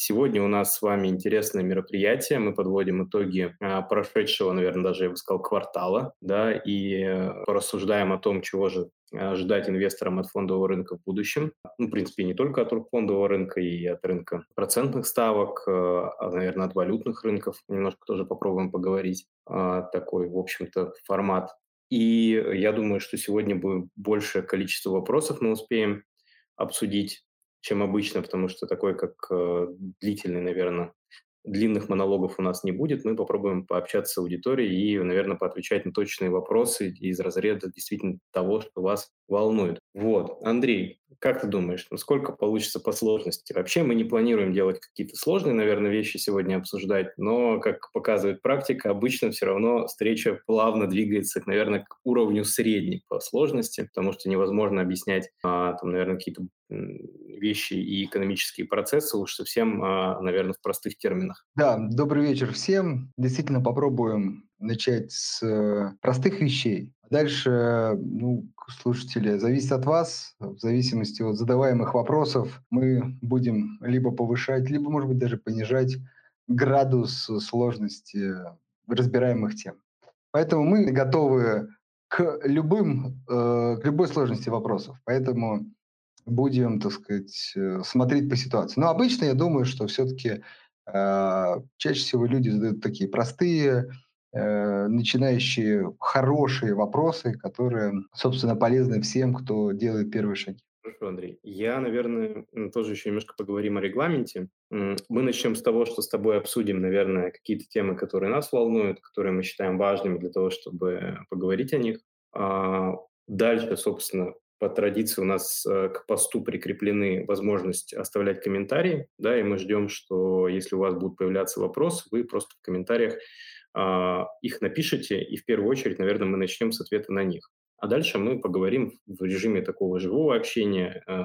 Сегодня у нас с вами интересное мероприятие. Мы подводим итоги а, прошедшего, наверное, даже я бы сказал, квартала, да, и э, порассуждаем о том, чего же ожидать инвесторам от фондового рынка в будущем. Ну, в принципе, не только от фондового рынка, и от рынка процентных ставок, э, а, наверное, от валютных рынков. Немножко тоже попробуем поговорить. А, такой, в общем-то, формат. И я думаю, что сегодня будет большее количество вопросов мы успеем обсудить, чем обычно, потому что такой, как э, длительный, наверное, длинных монологов у нас не будет. Мы попробуем пообщаться с аудиторией и, наверное, поотвечать на точные вопросы из разряда действительно того, что вас волнует. Вот, Андрей, как ты думаешь, насколько получится по сложности? Вообще мы не планируем делать какие-то сложные, наверное, вещи сегодня обсуждать, но, как показывает практика, обычно все равно встреча плавно двигается, наверное, к уровню средней по сложности, потому что невозможно объяснять, а, там, наверное, какие-то вещи и экономические процессы уж совсем, а, наверное, в простых терминах. Да, добрый вечер всем. Действительно попробуем начать с э, простых вещей. Дальше, ну, слушатели, зависит от вас. В зависимости от задаваемых вопросов мы будем либо повышать, либо, может быть, даже понижать градус сложности разбираемых тем. Поэтому мы готовы к любым, э, к любой сложности вопросов. Поэтому будем, так сказать, э, смотреть по ситуации. Но обычно я думаю, что все-таки э, чаще всего люди задают такие простые, э, начинающие хорошие вопросы, которые, собственно, полезны всем, кто делает первые шаги. Хорошо, Андрей. Я, наверное, тоже еще немножко поговорим о регламенте. Мы начнем с того, что с тобой обсудим, наверное, какие-то темы, которые нас волнуют, которые мы считаем важными для того, чтобы поговорить о них. А дальше, собственно, по традиции у нас э, к посту прикреплены возможность оставлять комментарии, да, и мы ждем, что если у вас будут появляться вопросы, вы просто в комментариях э, их напишите, и в первую очередь, наверное, мы начнем с ответа на них. А дальше мы поговорим в режиме такого живого общения э,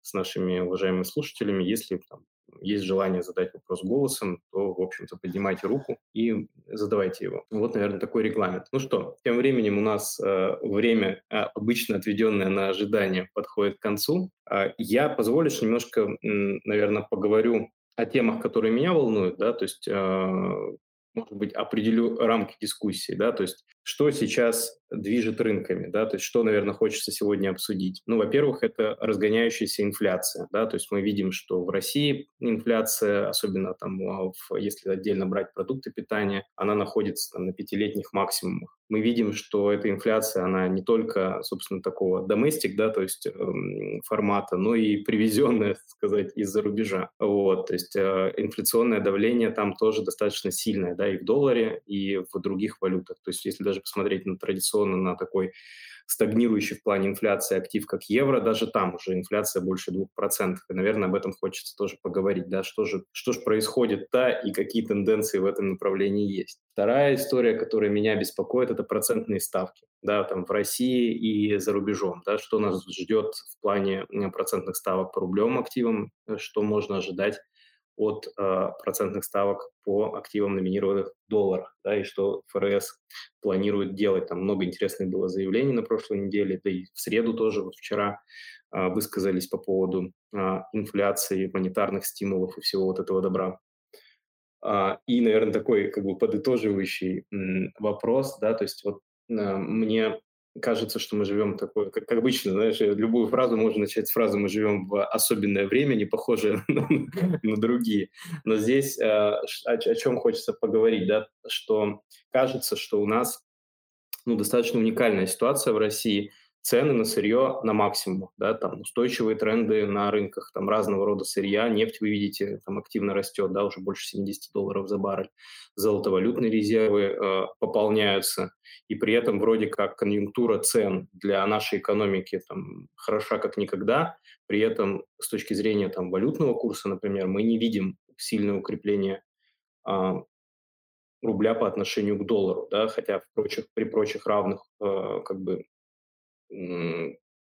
с нашими уважаемыми слушателями. Если там, есть желание задать вопрос голосом, то, в общем-то, поднимайте руку и задавайте его. Вот, наверное, такой регламент. Ну что, тем временем у нас э, время, обычно отведенное на ожидание, подходит к концу. Я, позволишь, немножко, наверное, поговорю о темах, которые меня волнуют, да, то есть э, может быть, определю рамки дискуссии, да, то есть что сейчас движет рынками, да, то есть что, наверное, хочется сегодня обсудить. Ну, во-первых, это разгоняющаяся инфляция, да, то есть мы видим, что в России инфляция, особенно там, а, если отдельно брать продукты питания, она находится там на пятилетних максимумах. Мы видим, что эта инфляция, она не только, собственно, такого доместик, да, то есть э, формата, но и привезенная, сказать, из-за рубежа. Вот, то есть э, инфляционное давление там тоже достаточно сильное, да, и в долларе, и в других валютах. То есть если даже посмотреть на традиционно на такой стагнирующий в плане инфляции актив, как евро, даже там уже инфляция больше 2%. И, наверное, об этом хочется тоже поговорить, да, что же, что же происходит-то и какие тенденции в этом направлении есть. Вторая история, которая меня беспокоит, это процентные ставки, да, там в России и за рубежом, да, что нас ждет в плане процентных ставок по рублевым активам, что можно ожидать от э, процентных ставок по активам, номинированных в долларах, да, и что ФРС планирует делать. Там много интересных было заявлений на прошлой неделе, да и в среду тоже, вот вчера э, высказались по поводу э, инфляции, монетарных стимулов и всего вот этого добра. Uh, и, наверное, такой как бы подытоживающий м, вопрос, да, то есть вот uh, мне кажется, что мы живем такое, как, обычно, знаешь, любую фразу можно начать с фразы «мы живем в особенное время», не похожее на, другие. Но здесь э, о чем хочется поговорить, да, что кажется, что у нас ну, достаточно уникальная ситуация в России – цены на сырье на максимум, да, там устойчивые тренды на рынках, там разного рода сырья, нефть, вы видите, там активно растет, да, уже больше 70 долларов за баррель, золотовалютные резервы э, пополняются, и при этом вроде как конъюнктура цен для нашей экономики там хороша как никогда, при этом с точки зрения там валютного курса, например, мы не видим сильное укрепление э, рубля по отношению к доллару, да, хотя в прочих, при прочих равных э, как бы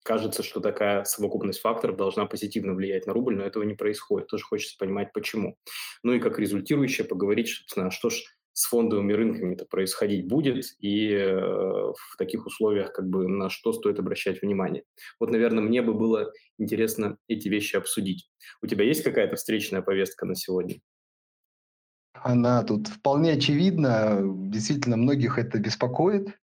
кажется, что такая совокупность факторов должна позитивно влиять на рубль, но этого не происходит. Тоже хочется понимать, почему. Ну и как результирующее поговорить, собственно, что ж с фондовыми рынками это происходить будет и э, в таких условиях как бы на что стоит обращать внимание. Вот, наверное, мне бы было интересно эти вещи обсудить. У тебя есть какая-то встречная повестка на сегодня? Она тут вполне очевидна. Действительно, многих это беспокоит.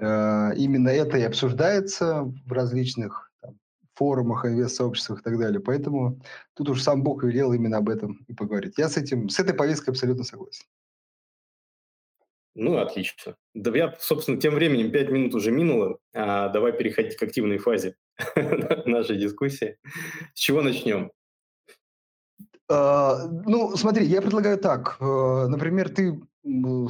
Э, именно это и обсуждается в различных там, форумах, инвест-сообществах и так далее. Поэтому тут уж сам Бог велел именно об этом и поговорить. Я с, этим, с этой повесткой абсолютно согласен. Ну, отлично. Да я, собственно, тем временем 5 минут уже минуло. А, давай переходить к активной фазе нашей дискуссии. С чего начнем? А, ну, смотри, я предлагаю так. Э, например, ты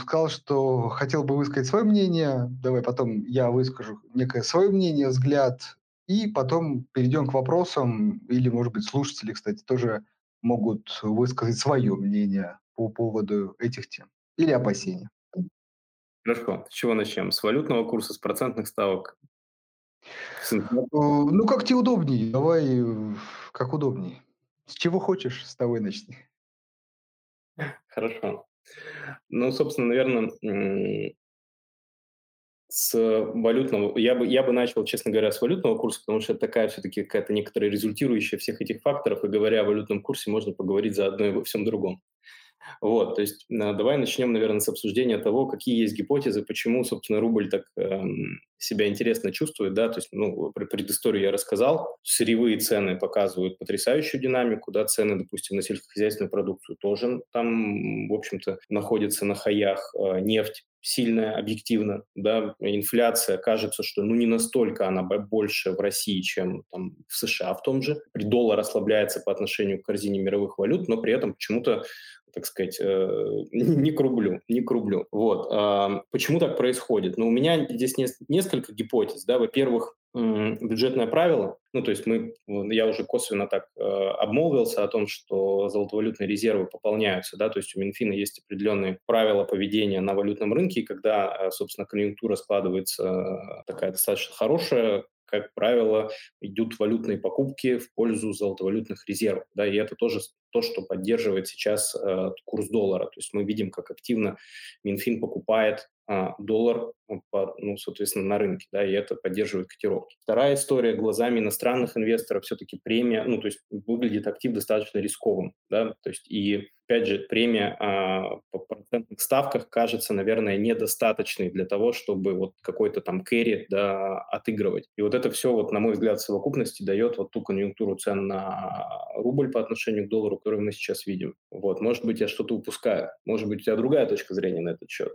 сказал, что хотел бы высказать свое мнение. Давай потом я выскажу некое свое мнение, взгляд, и потом перейдем к вопросам. Или, может быть, слушатели, кстати, тоже могут высказать свое мнение по поводу этих тем или опасений. Хорошо. С чего начнем? С валютного курса, с процентных ставок? С... Э, ну, как тебе удобнее. Давай, э, как удобнее. С чего хочешь, с того и начни. Хорошо. Ну, собственно, наверное, с валютного, я бы, я бы начал, честно говоря, с валютного курса, потому что это такая все-таки какая-то некоторая результирующая всех этих факторов, и говоря о валютном курсе, можно поговорить заодно и во всем другом. Вот, то есть давай начнем, наверное, с обсуждения того, какие есть гипотезы, почему, собственно, рубль так э, себя интересно чувствует, да, то есть, ну, про предысторию я рассказал, сырьевые цены показывают потрясающую динамику, да, цены, допустим, на сельскохозяйственную продукцию тоже там, в общем-то, находятся на хаях, э, нефть сильная объективно, да, инфляция, кажется, что ну не настолько она больше в России, чем там в США в том же. Доллар ослабляется по отношению к корзине мировых валют, но при этом почему-то так сказать, э, не к рублю, не к рублю. Вот. А, почему так происходит? Ну, у меня здесь несколько гипотез, да. Во-первых, бюджетное правило, ну, то есть мы, я уже косвенно так э, обмолвился о том, что золотовалютные резервы пополняются, да, то есть у Минфина есть определенные правила поведения на валютном рынке, и когда, э, собственно, конъюнктура складывается такая достаточно хорошая, как правило, идут валютные покупки в пользу золотовалютных резервов. Да, и это тоже то, что поддерживает сейчас э, курс доллара. То есть мы видим, как активно Минфин покупает доллар, ну, соответственно, на рынке, да, и это поддерживает котировки. Вторая история глазами иностранных инвесторов все-таки премия, ну, то есть выглядит актив достаточно рисковым, да, то есть и опять же, премия а, по процентных ставках кажется, наверное, недостаточной для того, чтобы вот какой-то там кэри да, отыгрывать. И вот это все, вот, на мой взгляд, в совокупности дает вот ту конъюнктуру цен на рубль по отношению к доллару, которую мы сейчас видим. Вот, может быть, я что-то упускаю. Может быть, у тебя другая точка зрения на этот счет.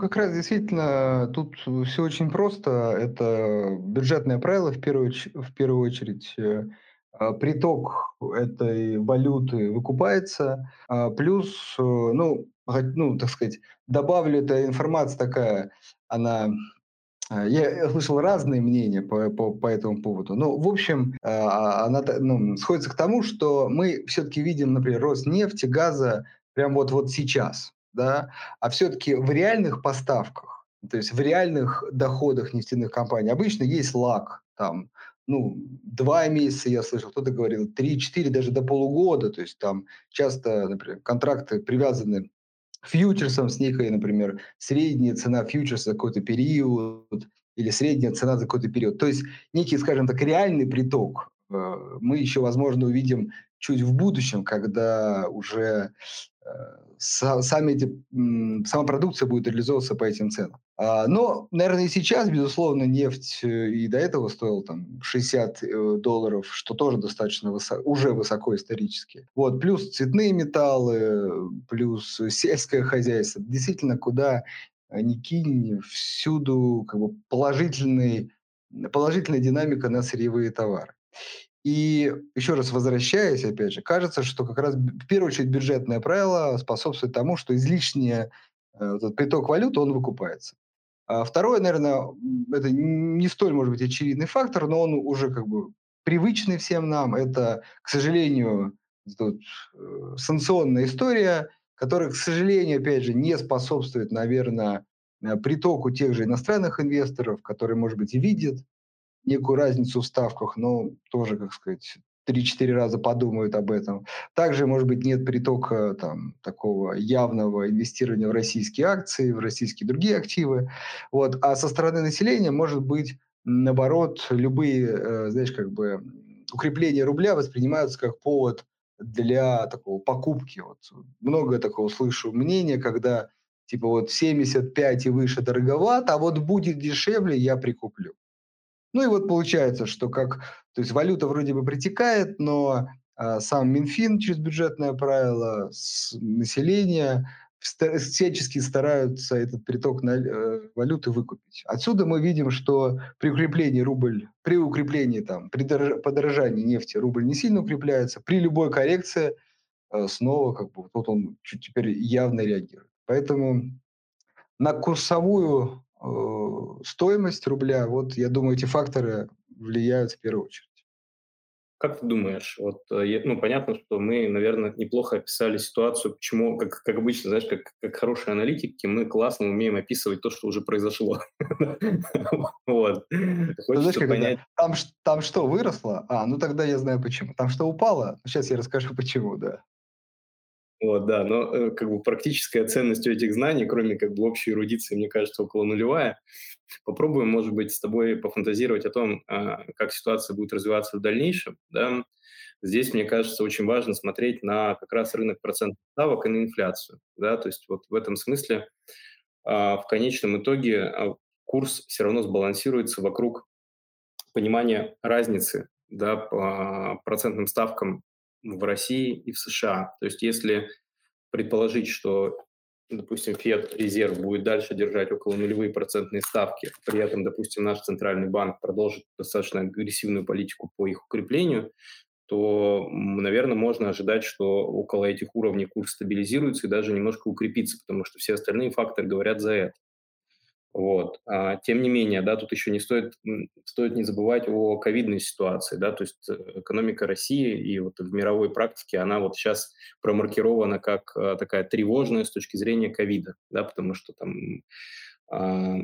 Как раз действительно тут все очень просто. Это бюджетное правило в первую, в первую очередь э, а, приток этой валюты выкупается, а, плюс, э, ну, ну, так сказать, добавлю, эта информация такая, она а, я слышал разные мнения по, по, по этому поводу. Но, в общем, она ну, сходится к тому, что мы все-таки видим, например, рост нефти, газа прямо вот, вот сейчас. Да? А все-таки в реальных поставках, то есть в реальных доходах нефтяных компаний обычно есть лаг там ну, два месяца, я слышал, кто-то говорил, три-четыре, даже до полугода. То есть там часто, например, контракты привязаны к фьючерсам с некой, например, средняя цена фьючерса за какой-то период или средняя цена за какой-то период. То есть некий, скажем так, реальный приток э, мы еще, возможно, увидим чуть в будущем, когда уже сами эти, сама продукция будет реализовываться по этим ценам. А, но, наверное, и сейчас, безусловно, нефть э, и до этого стоила там 60 э, долларов, что тоже достаточно высоко, уже высоко исторически. Вот, плюс цветные металлы, плюс сельское хозяйство. Действительно, куда ни кинь, всюду как бы положительный, положительная динамика на сырьевые товары. И еще раз возвращаясь, опять же, кажется, что как раз в первую очередь бюджетное правило способствует тому, что излишний э, этот приток валюты, он выкупается. А второе, наверное, это не столь, может быть, очевидный фактор, но он уже как бы привычный всем нам. Это, к сожалению, тут, э, санкционная история, которая, к сожалению, опять же, не способствует, наверное, э, притоку тех же иностранных инвесторов, которые, может быть, и видят некую разницу в ставках, но тоже, как сказать, 3-4 раза подумают об этом. Также, может быть, нет притока там, такого явного инвестирования в российские акции, в российские другие активы. Вот. А со стороны населения, может быть, наоборот, любые, э, знаешь, как бы укрепления рубля воспринимаются как повод для такого покупки. Вот много такого слышу мнения, когда типа вот 75 и выше дороговато, а вот будет дешевле, я прикуплю. Ну и вот получается, что как, то есть валюта вроде бы притекает, но а, сам Минфин через бюджетное правило с населения всячески стараются этот приток на, э, валюты выкупить. Отсюда мы видим, что при укреплении рубль, при укреплении там, при дорож, подорожании нефти рубль не сильно укрепляется, при любой коррекции э, снова как бы вот он чуть теперь явно реагирует. Поэтому на курсовую э, стоимость рубля, вот я думаю, эти факторы влияют в первую очередь. Как ты думаешь, вот, э, ну, понятно, что мы, наверное, неплохо описали ситуацию, почему, как, как обычно, знаешь, как, как хорошие аналитики, мы классно умеем описывать то, что уже произошло. Вот. Хочется понять... Там, там что, выросло? А, ну тогда я знаю почему. Там что, упало? Сейчас я расскажу, почему, да. Вот, да, но э, как бы практическая ценность у этих знаний, кроме как бы общей эрудиции, мне кажется, около нулевая. Попробуем, может быть, с тобой пофантазировать о том, а, как ситуация будет развиваться в дальнейшем. Да? Здесь, мне кажется, очень важно смотреть на как раз рынок процентных ставок и на инфляцию. Да? То есть вот в этом смысле а, в конечном итоге а, курс все равно сбалансируется вокруг понимания разницы да, по процентным ставкам в России и в США. То есть если предположить, что, допустим, Фед резерв будет дальше держать около нулевые процентные ставки, при этом, допустим, наш центральный банк продолжит достаточно агрессивную политику по их укреплению, то, наверное, можно ожидать, что около этих уровней курс стабилизируется и даже немножко укрепится, потому что все остальные факторы говорят за это. Вот. А, тем не менее, да, тут еще не стоит, стоит не забывать о ковидной ситуации, да, то есть э, экономика России и вот в мировой практике она вот сейчас промаркирована как а, такая тревожная с точки зрения ковида, да, потому что там а,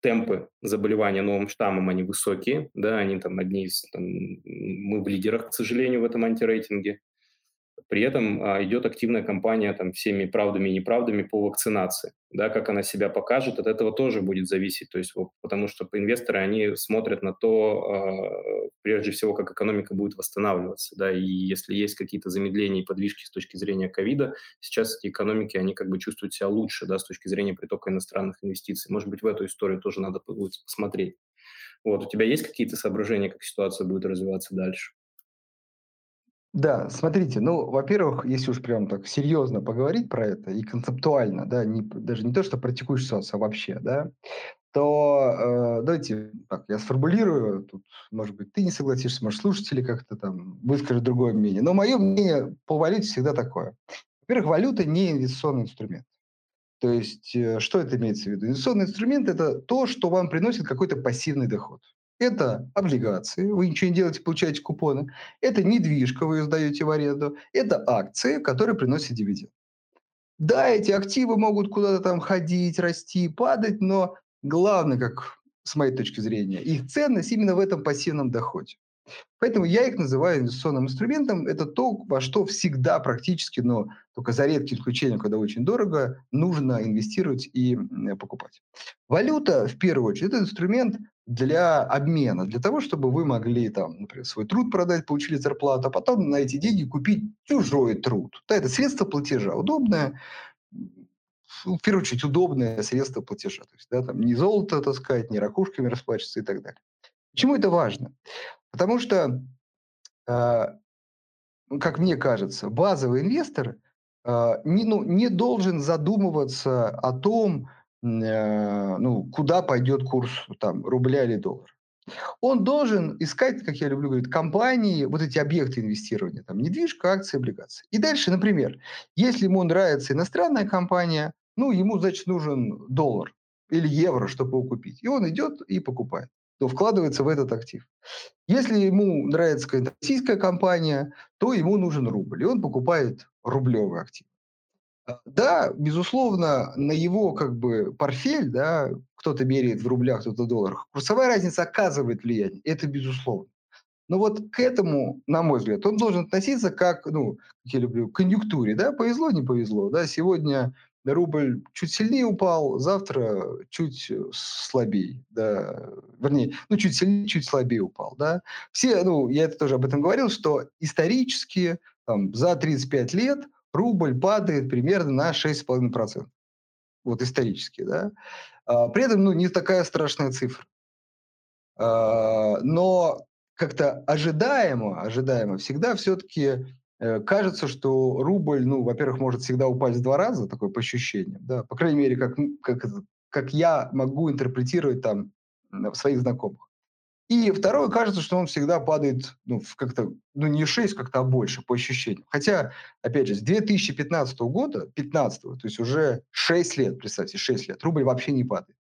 темпы заболевания новым штаммом, они высокие, да, они там одни из, там, мы в лидерах, к сожалению, в этом антирейтинге, при этом а, идет активная кампания там, всеми правдами и неправдами по вакцинации. Да, как она себя покажет, от этого тоже будет зависеть. То есть, вот, потому что инвесторы, они смотрят на то, э, прежде всего, как экономика будет восстанавливаться. Да, и если есть какие-то замедления и подвижки с точки зрения ковида, сейчас эти экономики, они как бы чувствуют себя лучше да, с точки зрения притока иностранных инвестиций. Может быть, в эту историю тоже надо будет посмотреть. Вот, у тебя есть какие-то соображения, как ситуация будет развиваться дальше? Да, смотрите, ну, во-первых, если уж прям так серьезно поговорить про это и концептуально, да, не, даже не то, что текущую ситуацию, а вообще, да, то э, давайте так, я сформулирую, тут, может быть, ты не согласишься, может, слушатели как-то там выскажут другое мнение, но мое мнение по валюте всегда такое. Во-первых, валюта не инвестиционный инструмент. То есть, э, что это имеется в виду? Инвестиционный инструмент – это то, что вам приносит какой-то пассивный доход. Это облигации, вы ничего не делаете, получаете купоны. Это недвижка, вы ее сдаете в аренду. Это акции, которые приносят дивиденд. Да, эти активы могут куда-то там ходить, расти, падать, но главное, как с моей точки зрения, их ценность именно в этом пассивном доходе. Поэтому я их называю инвестиционным инструментом. Это то, во что всегда практически, но только за редким исключением, когда очень дорого, нужно инвестировать и покупать. Валюта, в первую очередь, это инструмент для обмена, для того, чтобы вы могли, там, например, свой труд продать, получили зарплату, а потом на эти деньги купить чужой труд. Да, это средство платежа, удобное, в первую очередь, удобное средство платежа. То есть, да, там, не золото, так сказать, не ракушками расплачиваться и так далее. Почему это важно? Потому что, э, как мне кажется, базовый инвестор э, не, ну, не должен задумываться о том, ну, куда пойдет курс там, рубля или доллара. Он должен искать, как я люблю говорить, компании, вот эти объекты инвестирования, там, недвижка, акции, облигации. И дальше, например, если ему нравится иностранная компания, ну, ему, значит, нужен доллар или евро, чтобы его купить. И он идет и покупает то вкладывается в этот актив. Если ему нравится какая-то российская компания, то ему нужен рубль, и он покупает рублевый актив. А, да, безусловно, на его как бы портфель, да, кто-то меряет в рублях, кто-то в долларах, курсовая разница оказывает влияние, это безусловно. Но вот к этому, на мой взгляд, он должен относиться как, ну, как я люблю, к конъюнктуре, да, повезло, не повезло, да, сегодня рубль чуть сильнее упал, завтра чуть слабее, да, вернее, ну, чуть сильнее, чуть слабее упал, да. Все, ну, я это тоже об этом говорил, что исторически там, за 35 лет рубль падает примерно на 6,5%. Вот исторически, да. А, при этом, ну, не такая страшная цифра. А, но как-то ожидаемо, ожидаемо всегда все-таки э, кажется, что рубль, ну, во-первых, может всегда упасть в два раза, такое по ощущениям, да, по крайней мере, как, как, как я могу интерпретировать там своих знакомых. И второе, кажется, что он всегда падает ну, как-то, ну не 6, как-то а больше, по ощущениям. Хотя, опять же, с 2015 года, 15 то есть уже 6 лет, представьте, 6 лет, рубль вообще не падает.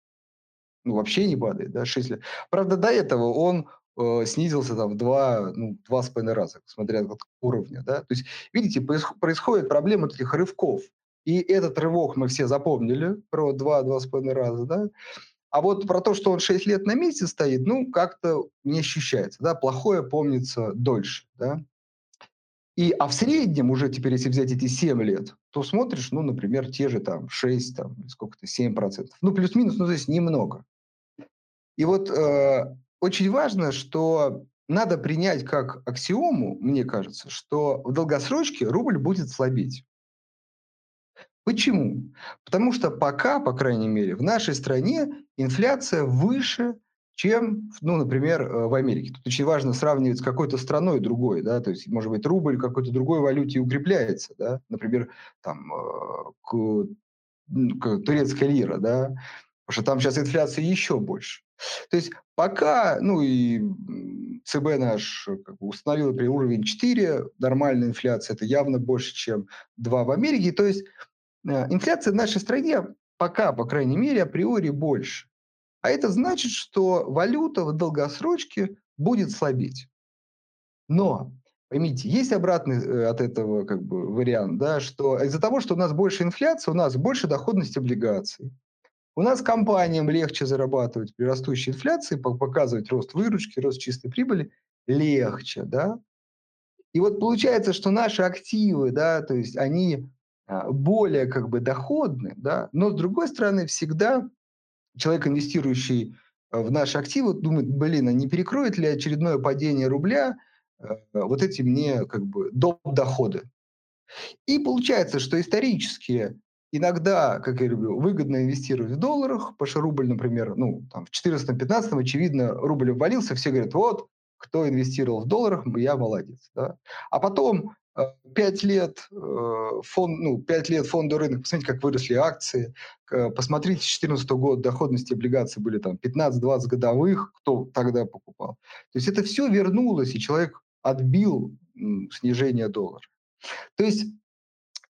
Ну, вообще не падает, да, 6 лет. Правда, до этого он э, снизился там в два, ну, два с половиной раза, смотря от уровня, да. То есть, видите, происходит проблема этих рывков. И этот рывок мы все запомнили про два-два с половиной раза, да. А вот про то, что он 6 лет на месте стоит, ну, как-то не ощущается. Да? Плохое помнится дольше. Да? И, а в среднем уже теперь, если взять эти 7 лет, то смотришь, ну, например, те же там 6, там, сколько-то, 7%. Ну, плюс-минус, ну, то есть немного. И вот э, очень важно, что надо принять как аксиому, мне кажется, что в долгосрочке рубль будет слабеть. Почему? Потому что пока, по крайней мере, в нашей стране инфляция выше, чем, ну, например, э, в Америке. Тут очень важно сравнивать с какой-то страной другой, да, то есть, может быть, рубль какой-то другой валюте укрепляется, да, например, там, э, к, к турецкая лира, да, потому что там сейчас инфляция еще больше. То есть пока, ну и ЦБ наш как бы, установил при уровень 4, нормальная инфляция, это явно больше, чем 2 в Америке, то есть Э, инфляция в нашей стране пока, по крайней мере, априори больше. А это значит, что валюта в долгосрочке будет слабеть. Но, поймите, есть обратный э, от этого как бы, вариант, да, что из-за того, что у нас больше инфляции, у нас больше доходность облигаций. У нас компаниям легче зарабатывать при растущей инфляции, показывать рост выручки, рост чистой прибыли легче, да. И вот получается, что наши активы, да, то есть они более как бы доходны, да, но с другой стороны всегда человек, инвестирующий э, в наши активы, думает, блин, а не перекроет ли очередное падение рубля э, вот эти мне как бы доп. доходы. И получается, что исторически иногда, как я люблю, выгодно инвестировать в долларах, потому что рубль, например, ну, там, в 2014-2015, очевидно, рубль обвалился, все говорят, вот, кто инвестировал в долларах, я молодец. Да? А потом пять лет, э, фонд, ну, 5 лет фонда рынок, посмотрите, как выросли акции. Посмотрите, с 2014 года доходности облигаций были там 15-20 годовых, кто тогда покупал. То есть это все вернулось, и человек отбил снижение доллара. То есть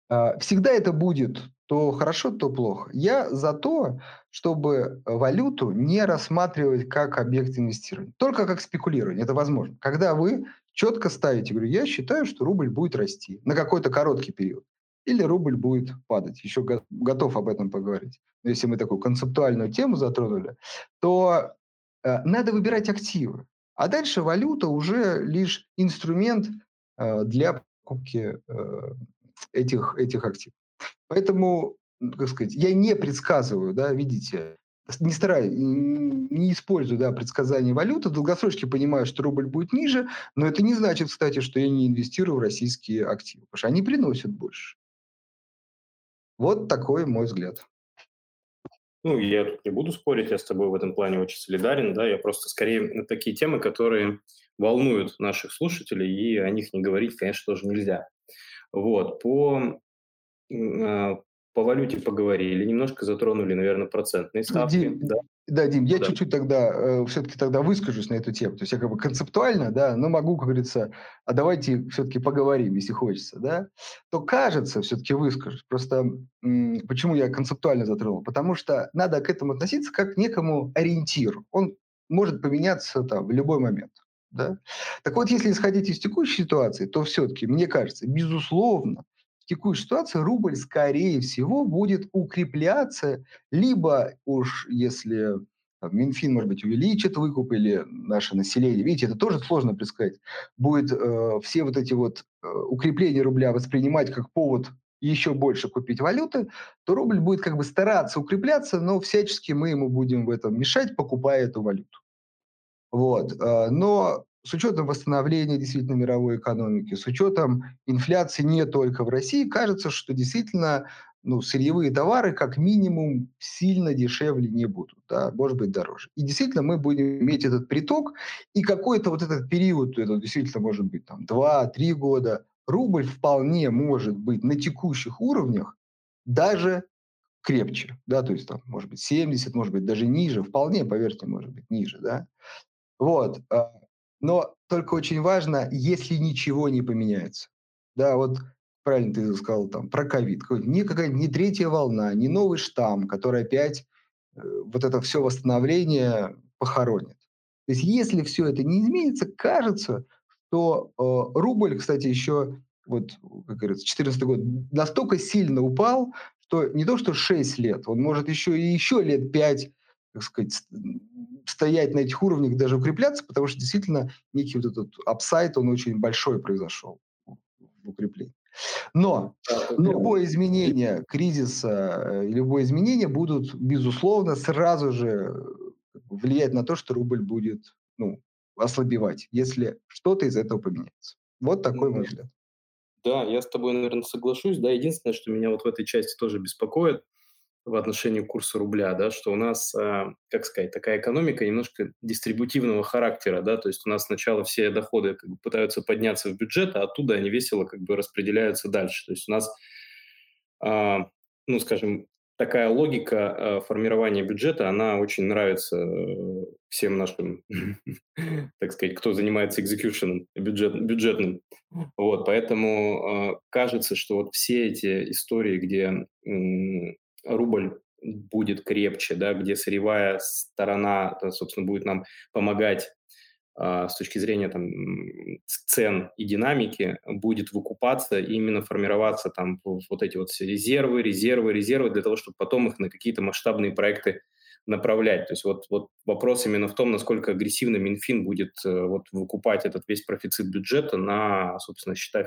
а, всегда это будет то хорошо, то плохо. Я за то, чтобы валюту не рассматривать как объект инвестирования, только как спекулирование. Это возможно. Когда вы четко ставите, говорю, я считаю, что рубль будет расти на какой-то короткий период. Или рубль будет падать. Еще готов об этом поговорить. Но если мы такую концептуальную тему затронули, то э, надо выбирать активы. А дальше валюта уже лишь инструмент э, для покупки э, этих, этих активов. Поэтому, как сказать, я не предсказываю, да, видите, не стараюсь, не использую да, предсказания валюты. В долгосрочке понимаю, что рубль будет ниже, но это не значит, кстати, что я не инвестирую в российские активы, потому что они приносят больше. Вот такой мой взгляд. Ну, я тут не буду спорить, я с тобой в этом плане очень солидарен, да, я просто скорее такие темы, которые волнуют наших слушателей, и о них не говорить, конечно, тоже нельзя. Вот, по а, по валюте поговорили, немножко затронули, наверное, процентные ставки. Дим, да? да, Дим, я да. чуть-чуть тогда э, все-таки тогда выскажусь на эту тему. То есть я как бы концептуально, да, но могу, как говорится, а давайте все-таки поговорим, если хочется, да, то кажется, все-таки выскажусь. Просто м- почему я концептуально затронул? Потому что надо к этому относиться как к некому ориентиру. Он может поменяться там в любой момент. Да? Так вот, если исходить из текущей ситуации, то все-таки, мне кажется, безусловно, текущей ситуации рубль, скорее всего, будет укрепляться, либо уж если Минфин, может быть, увеличит выкуп или наше население. Видите, это тоже сложно предсказать. Будет э, все вот эти вот э, укрепления рубля воспринимать как повод еще больше купить валюты, то рубль будет как бы стараться укрепляться, но всячески мы ему будем в этом мешать, покупая эту валюту. Вот. Э, но с учетом восстановления действительно мировой экономики, с учетом инфляции не только в России, кажется, что действительно ну, сырьевые товары как минимум сильно дешевле не будут, да, может быть дороже. И действительно мы будем иметь этот приток, и какой-то вот этот период, это действительно может быть там 2-3 года, рубль вполне может быть на текущих уровнях даже крепче, да, то есть там может быть 70, может быть даже ниже, вполне, поверьте, может быть ниже, да. Вот, а, но только очень важно, если ничего не поменяется. Да, вот правильно ты сказал там про ковид. Не какая не третья волна, не новый штамм, который опять э, вот это все восстановление похоронит. То есть если все это не изменится, кажется, что э, рубль, кстати, еще вот, как говорится, 2014 год настолько сильно упал, что не то что 6 лет, он может еще и еще лет 5, так сказать, стоять на этих уровнях, даже укрепляться, потому что действительно некий вот этот апсайт, он очень большой произошел в укреплении. Но любое изменение кризиса, э, любое изменение будут, безусловно, сразу же влиять на то, что рубль будет ну, ослабевать, если что-то из этого поменяется. Вот такой мой взгляд. Да, я с тобой, наверное, соглашусь. Да, единственное, что меня вот в этой части тоже беспокоит – в отношении курса рубля, да, что у нас, а, как сказать, такая экономика немножко дистрибутивного характера, да, то есть у нас сначала все доходы как бы, пытаются подняться в бюджет, а оттуда они весело как бы распределяются дальше. То есть у нас, а, ну, скажем, такая логика а, формирования бюджета, она очень нравится э, всем нашим, так сказать, кто занимается экзекьюшеном бюджет, бюджетным. Вот, поэтому кажется, что вот все эти истории, где рубль будет крепче, да, где сырьевая сторона, собственно, будет нам помогать а, с точки зрения там, цен и динамики, будет выкупаться и именно формироваться там вот эти вот резервы, резервы, резервы для того, чтобы потом их на какие-то масштабные проекты направлять. То есть вот, вот вопрос именно в том, насколько агрессивно Минфин будет э, вот выкупать этот весь профицит бюджета на, собственно, счета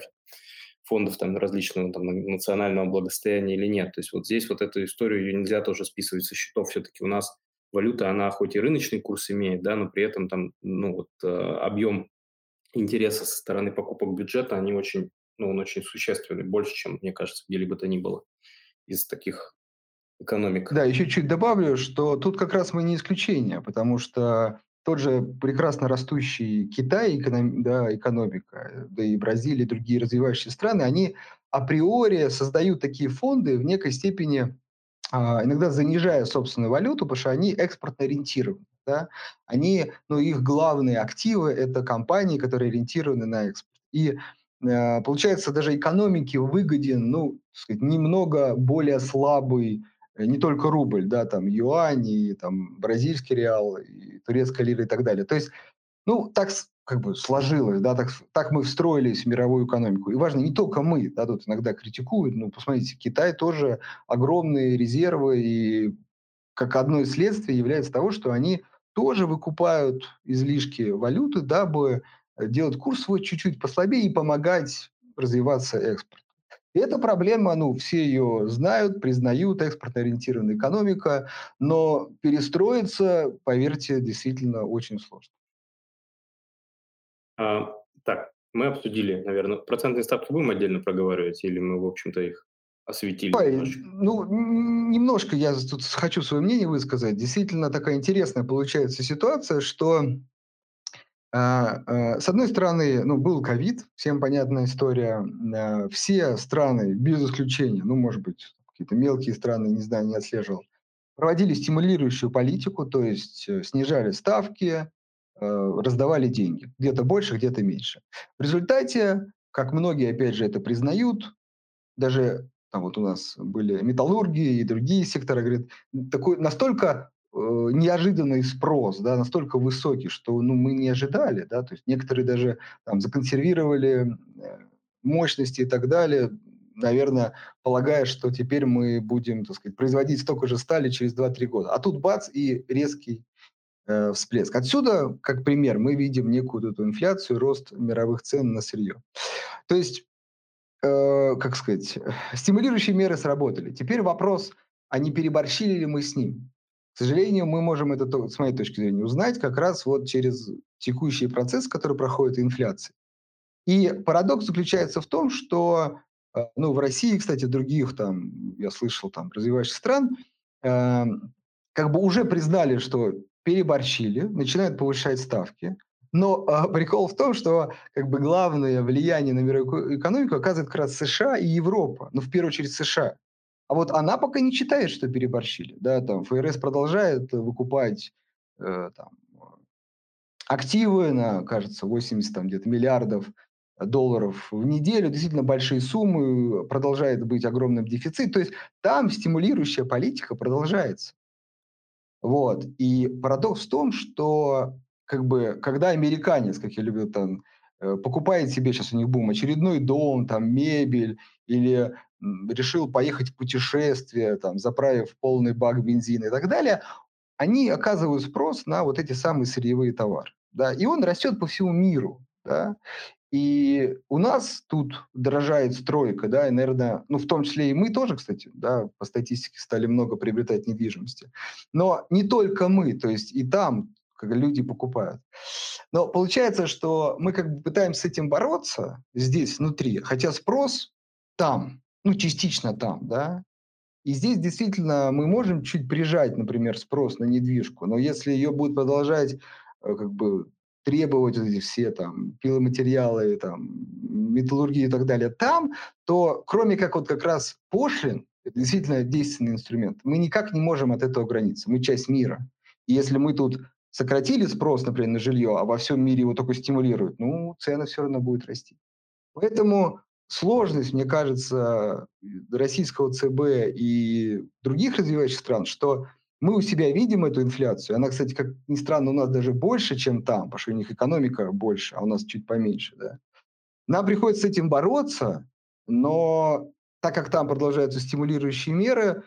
фондов там различного там, национального благосостояния или нет. То есть вот здесь вот эту историю ее нельзя тоже списывать со счетов. Все-таки у нас валюта, она хоть и рыночный курс имеет, да, но при этом там, ну, вот, э, объем интереса со стороны покупок бюджета, они очень, ну, он очень существенный, больше, чем, мне кажется, где-либо то ни было из таких экономик. Да, еще чуть добавлю, что тут как раз мы не исключение, потому что тот же прекрасно растущий Китай, да, экономика, да и Бразилия, и другие развивающиеся страны, они априори создают такие фонды в некой степени, а, иногда занижая собственную валюту, потому что они экспортно ориентированы. Да? Они, ну, их главные активы – это компании, которые ориентированы на экспорт. И э, получается, даже экономике выгоден, ну, сказать, немного более слабый не только рубль, да, там юань, и там бразильский реал, и турецкая лира и так далее. То есть, ну, так как бы сложилось, да, так, так мы встроились в мировую экономику. И важно, не только мы, да, тут иногда критикуют, но посмотрите, Китай тоже огромные резервы, и как одно из следствий является того, что они тоже выкупают излишки валюты, дабы делать курс свой чуть-чуть послабее и помогать развиваться экспорту. И эта проблема, ну, все ее знают, признают, экспортно-ориентированная экономика, но перестроиться, поверьте, действительно очень сложно. А, так, мы обсудили, наверное, процентные ставки будем отдельно проговаривать, или мы, в общем-то, их осветили? Ой, ну, немножко я тут хочу свое мнение высказать. Действительно такая интересная получается ситуация, что с одной стороны, ну, был ковид, всем понятная история. А, все страны, без исключения, ну, может быть, какие-то мелкие страны, не знаю, не отслеживал, проводили стимулирующую политику, то есть э, снижали ставки, раздавали деньги. Где-то больше, где-то меньше. В результате, как многие, опять же, это признают, даже там вот у нас были металлурги и другие секторы, говорят, такой настолько Э, неожиданный спрос, да, настолько высокий, что ну, мы не ожидали, да, то есть некоторые даже там законсервировали э, мощности и так далее, наверное, полагая, что теперь мы будем, так сказать, производить столько же стали через 2-3 года. А тут бац, и резкий, э, всплеск. Отсюда, как пример, мы видим некую эту инфляцию, рост мировых цен на сырье. То есть, э, как сказать, стимулирующие меры сработали. Теперь вопрос, а не переборщили ли мы с ним? Сожалению, мы можем это, с моей точки зрения, узнать как раз вот через текущий процесс, который проходит инфляция. И парадокс заключается в том, что э, ну, в России, кстати, других там, я слышал, там, развивающих стран, э, как бы уже признали, что переборщили, начинают повышать ставки. Но э, прикол в том, что как бы главное влияние на мировую экономику оказывает как раз США и Европа. Ну, в первую очередь США. А вот она пока не считает, что переборщили. Да, там ФРС продолжает выкупать э, там, активы на, кажется, 80 там, где-то миллиардов долларов в неделю, действительно большие суммы, продолжает быть огромным дефицит. То есть там стимулирующая политика продолжается. Вот. И парадокс в том, что как бы, когда американец, как я люблю там, э, покупает себе, сейчас у них бум, очередной дом, там, мебель, или решил поехать в путешествие, там, заправив полный бак бензина и так далее, они оказывают спрос на вот эти самые сырьевые товары. Да, и он растет по всему миру. Да? И у нас тут дорожает стройка, да, и, наверное, ну, в том числе и мы тоже, кстати, да, по статистике стали много приобретать недвижимости. Но не только мы, то есть и там как люди покупают. Но получается, что мы как бы пытаемся с этим бороться здесь, внутри, хотя спрос там, ну, частично там, да, и здесь действительно мы можем чуть прижать, например, спрос на недвижку, но если ее будет продолжать э, как бы требовать вот эти все там пиломатериалы, там, металлургии и так далее там, то кроме как вот как раз пошлин, это действительно действенный инструмент, мы никак не можем от этого границы. Мы часть мира. И если мы тут сократили спрос, например, на жилье, а во всем мире его только стимулируют, ну, цены все равно будут расти. Поэтому сложность, мне кажется, российского ЦБ и других развивающих стран, что мы у себя видим эту инфляцию. Она, кстати, как ни странно, у нас даже больше, чем там, потому что у них экономика больше, а у нас чуть поменьше. Да? Нам приходится с этим бороться, но так как там продолжаются стимулирующие меры,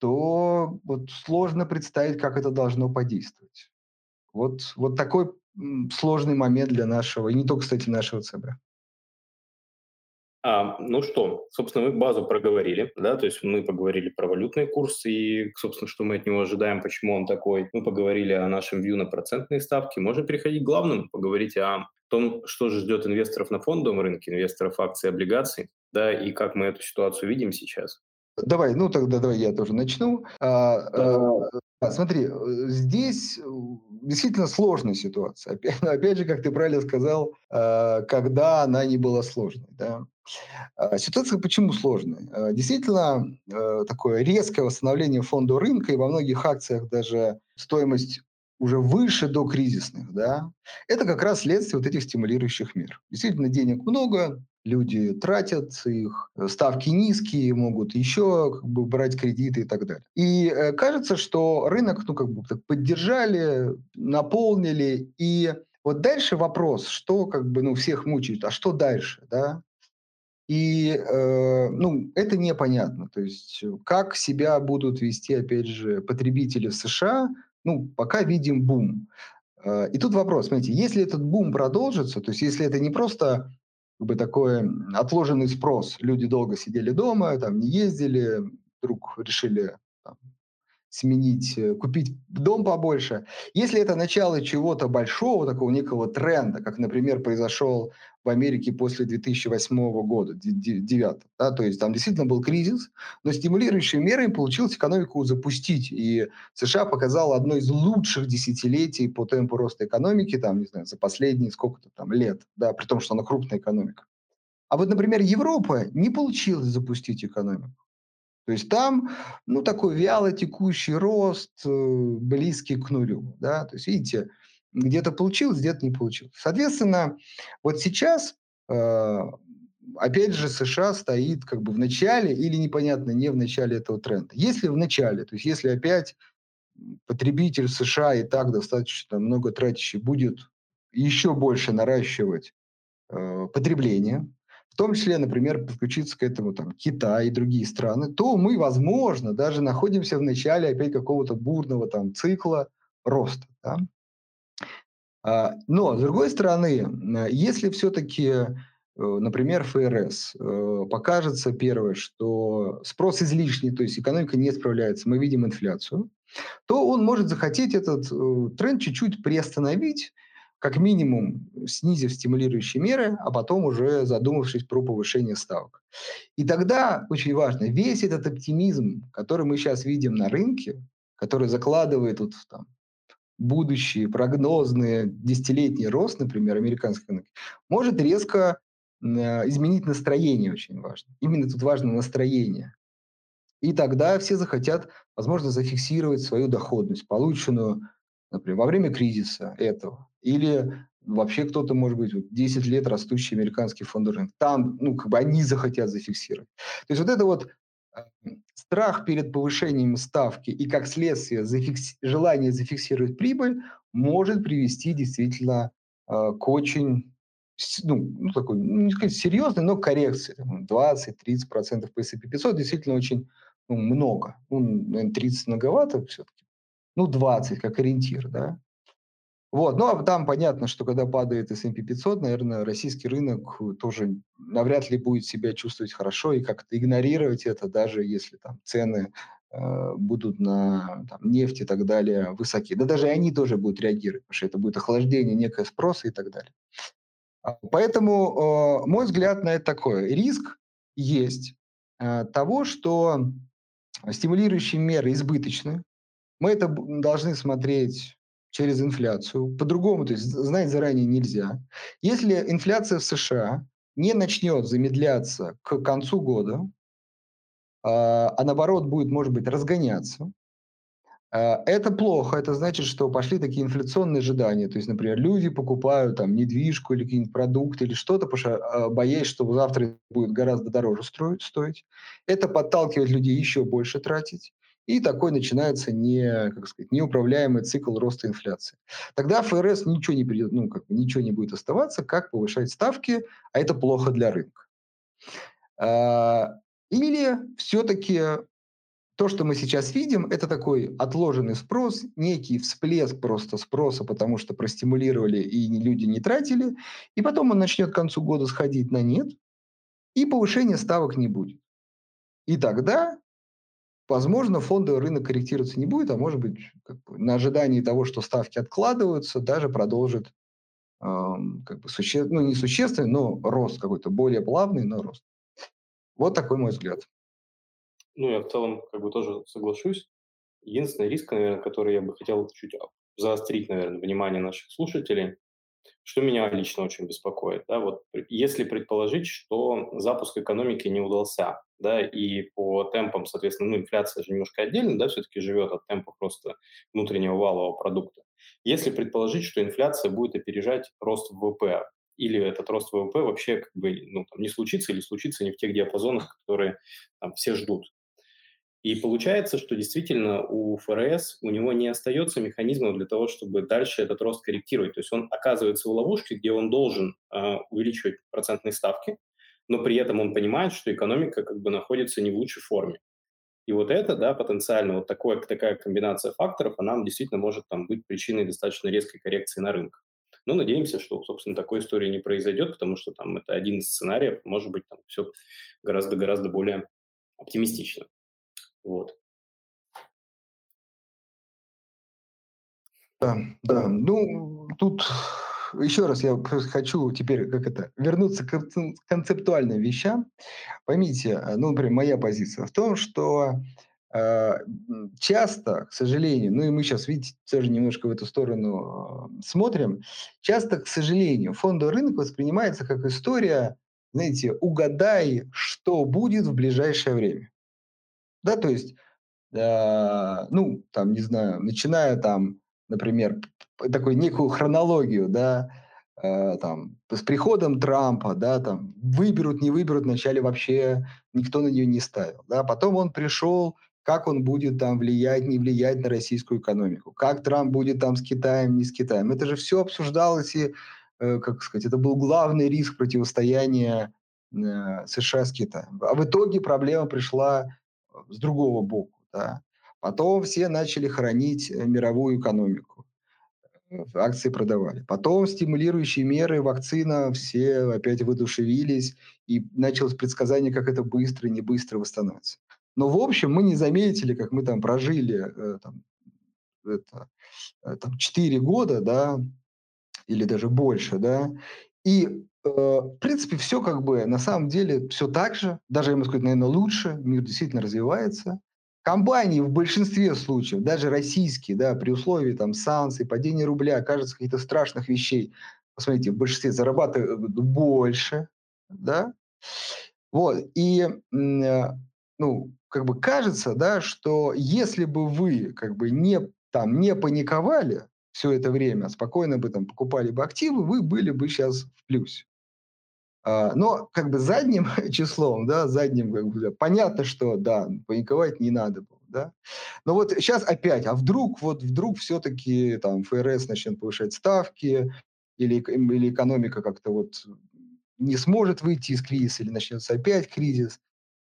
то вот сложно представить, как это должно подействовать. Вот, вот такой сложный момент для нашего, и не только, кстати, нашего ЦБ. А, ну что, собственно, мы базу проговорили, да, то есть мы поговорили про валютный курс и, собственно, что мы от него ожидаем, почему он такой. Мы поговорили о нашем вью на процентные ставки. Можно переходить к главному, поговорить о том, что же ждет инвесторов на фондовом рынке, инвесторов акций облигаций, да, и как мы эту ситуацию видим сейчас. Давай, ну тогда давай я тоже начну. А, а, смотри, здесь действительно сложная ситуация. Опять, опять же, как ты правильно сказал, а, когда она не была сложной. Да? А, ситуация почему сложная? А, действительно, а, такое резкое восстановление фонда рынка, и во многих акциях даже стоимость уже выше до кризисных, да, это как раз следствие вот этих стимулирующих мер. Действительно, денег много, люди тратят их, ставки низкие, могут еще как бы, брать кредиты и так далее. И э, кажется, что рынок ну, как бы так поддержали, наполнили, и вот дальше вопрос, что как бы ну, всех мучает, а что дальше, да? И э, ну, это непонятно. То есть как себя будут вести, опять же, потребители в США, ну, пока видим бум. Э, и тут вопрос, смотрите, если этот бум продолжится, то есть если это не просто как бы такой отложенный спрос, люди долго сидели дома, там не ездили, вдруг решили там, сменить, э, купить дом побольше. Если это начало чего-то большого, такого некого тренда, как, например, произошел в Америке после 2008 года, 2009, да, то есть там действительно был кризис, но стимулирующими мерами получилось экономику запустить, и США показал одно из лучших десятилетий по темпу роста экономики, там, не знаю, за последние сколько-то там лет, да, при том, что она крупная экономика. А вот, например, Европа не получилось запустить экономику. То есть там, ну, такой вяло текущий рост, э, близкий к нулю, да, то есть, видите, где-то получилось, где-то не получилось. Соответственно, вот сейчас, э, опять же, США стоит как бы в начале или непонятно, не в начале этого тренда. Если в начале, то есть если опять потребитель США и так достаточно много тратящий будет еще больше наращивать э, потребление, в том числе, например, подключиться к этому там, Китай и другие страны, то мы, возможно, даже находимся в начале опять какого-то бурного там цикла роста. Да? А, но, с другой стороны, если все-таки, э, например, ФРС э, покажется первое, что спрос излишний, то есть экономика не справляется, мы видим инфляцию, то он может захотеть этот э, тренд чуть-чуть приостановить, как минимум снизив стимулирующие меры, а потом уже задумавшись про повышение ставок. И тогда, очень важно, весь этот оптимизм, который мы сейчас видим на рынке, который закладывает вот, там, будущий прогнозный десятилетний рост, например, американской экономики, может резко э, изменить настроение очень важно. Именно тут важно настроение. И тогда все захотят, возможно, зафиксировать свою доходность, полученную, например, во время кризиса этого. Или вообще кто-то, может быть, вот 10 лет растущий американский фонд рынка. Там, ну, как бы они захотят зафиксировать. То есть вот это вот страх перед повышением ставки и, как следствие, зафикс... желание зафиксировать прибыль может привести действительно э, к очень ну, ну, такой, ну, не сказать серьезной, но коррекции. 20-30% по S&P 500 действительно очень ну, много. Ну, наверное, 30 многовато все-таки. Ну, 20 как ориентир, да. Вот, ну а там понятно, что когда падает S&P 500, наверное, российский рынок тоже навряд ли будет себя чувствовать хорошо и как-то игнорировать это, даже если там цены э, будут на там, нефть и так далее высоки. Да даже они тоже будут реагировать, потому что это будет охлаждение некое спроса и так далее. А, поэтому э, мой взгляд на это такой. Риск есть э, того, что стимулирующие меры избыточны. Мы это должны смотреть через инфляцию. По-другому, то есть знать заранее нельзя. Если инфляция в США не начнет замедляться к концу года, а, а наоборот будет, может быть, разгоняться, а, это плохо, это значит, что пошли такие инфляционные ожидания. То есть, например, люди покупают там недвижку или какие-нибудь продукты или что-то, потому что а, боясь, что завтра будет гораздо дороже строить, стоить. Это подталкивает людей еще больше тратить. И такой начинается не, как сказать, неуправляемый цикл роста инфляции. Тогда ФРС ничего не, придет, ну, как бы ничего не будет оставаться, как повышать ставки, а это плохо для рынка. А, или все-таки то, что мы сейчас видим, это такой отложенный спрос, некий всплеск просто спроса, потому что простимулировали и люди не тратили, и потом он начнет к концу года сходить на нет, и повышения ставок не будет. И тогда Возможно, фондовый рынок корректироваться не будет, а может быть, как бы, на ожидании того, что ставки откладываются, даже продолжит э, как бы суще... ну, не существенный, но рост какой-то, более плавный, но рост. Вот такой мой взгляд. Ну, я в целом как бы тоже соглашусь. Единственный риск, наверное, который я бы хотел чуть заострить, наверное, внимание наших слушателей, что меня лично очень беспокоит, да, вот если предположить, что запуск экономики не удался, да, и по темпам, соответственно, ну, инфляция же немножко отдельно, да, все-таки живет от темпов просто внутреннего валового продукта. Если предположить, что инфляция будет опережать рост ВВП, или этот рост ВВП вообще как бы ну, там, не случится или случится не в тех диапазонах, которые там, все ждут, и получается, что действительно у ФРС, у него не остается механизмов для того, чтобы дальше этот рост корректировать. То есть он оказывается в ловушке, где он должен э, увеличивать процентные ставки, но при этом он понимает, что экономика как бы находится не в лучшей форме. И вот это, да, потенциально вот такое, такая комбинация факторов, она действительно может там быть причиной достаточно резкой коррекции на рынке. Но надеемся, что, собственно, такой истории не произойдет, потому что там это один из сценариев, может быть, там все гораздо-гораздо более оптимистично. Вот. Да, да. Ну, тут еще раз я хочу теперь как это вернуться к концептуальным вещам. Поймите, э, ну, например, моя позиция в том, что э, часто, к сожалению, ну и мы сейчас, видите, тоже немножко в эту сторону э, смотрим, часто, к сожалению, фондовый рынок воспринимается как история, знаете, угадай, что будет в ближайшее время. Да, то есть, э, ну, там, не знаю, начиная там, например, такой некую хронологию, да, э, там, с приходом Трампа, да, там, выберут, не выберут, вначале вообще никто на нее не ставил, да, потом он пришел, как он будет там влиять, не влиять на российскую экономику, как Трамп будет там с Китаем, не с Китаем. Это же все обсуждалось и, э, как сказать, это был главный риск противостояния э, США с Китаем. А в итоге проблема пришла с другого боку. Да. Потом все начали хранить э, мировую экономику. акции продавали. Потом стимулирующие меры, вакцина, все опять выдушевились, и началось предсказание, как это быстро, не быстро восстановится. Но в общем мы не заметили, как мы там прожили э, там, это, э, там, 4 года, да, или даже больше, да, и э, в принципе все как бы на самом деле все так же, даже я могу сказать, наверное, лучше, мир действительно развивается, Компании в большинстве случаев, даже российские, да, при условии там санкций, падения рубля, кажется, каких-то страшных вещей, посмотрите, в большинстве зарабатывают больше, да, вот, и, э, ну, как бы кажется, да, что если бы вы, как бы, не, там, не паниковали все это время, спокойно бы там покупали бы активы, вы были бы сейчас в плюсе. А, но как бы задним числом, да, задним, как бы, понятно, что, да, паниковать не надо было, да. Но вот сейчас опять, а вдруг, вот вдруг все-таки там ФРС начнет повышать ставки, или, или экономика как-то вот не сможет выйти из кризиса, или начнется опять кризис.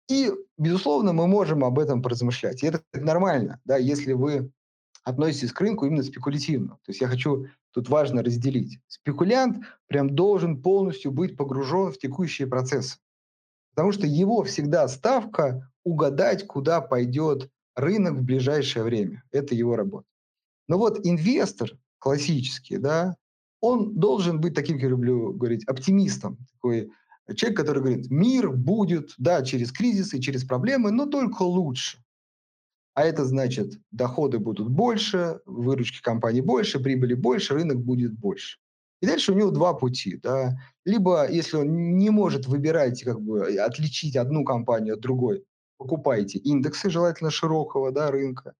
И, безусловно, мы можем об этом поразмышлять. И это нормально, да, если вы относитесь к рынку именно спекулятивно. То есть я хочу тут важно разделить. Спекулянт прям должен полностью быть погружен в текущие процессы. Потому что его всегда ставка угадать, куда пойдет рынок в ближайшее время. Это его работа. Но вот инвестор классический, да, он должен быть таким, как я люблю говорить, оптимистом. Такой человек, который говорит, мир будет, да, через кризисы, через проблемы, но только лучше. А это значит, доходы будут больше, выручки компании больше, прибыли больше, рынок будет больше. И дальше у него два пути. Да. Либо, если он не может выбирать, как бы, отличить одну компанию от другой, покупайте индексы, желательно широкого да, рынка.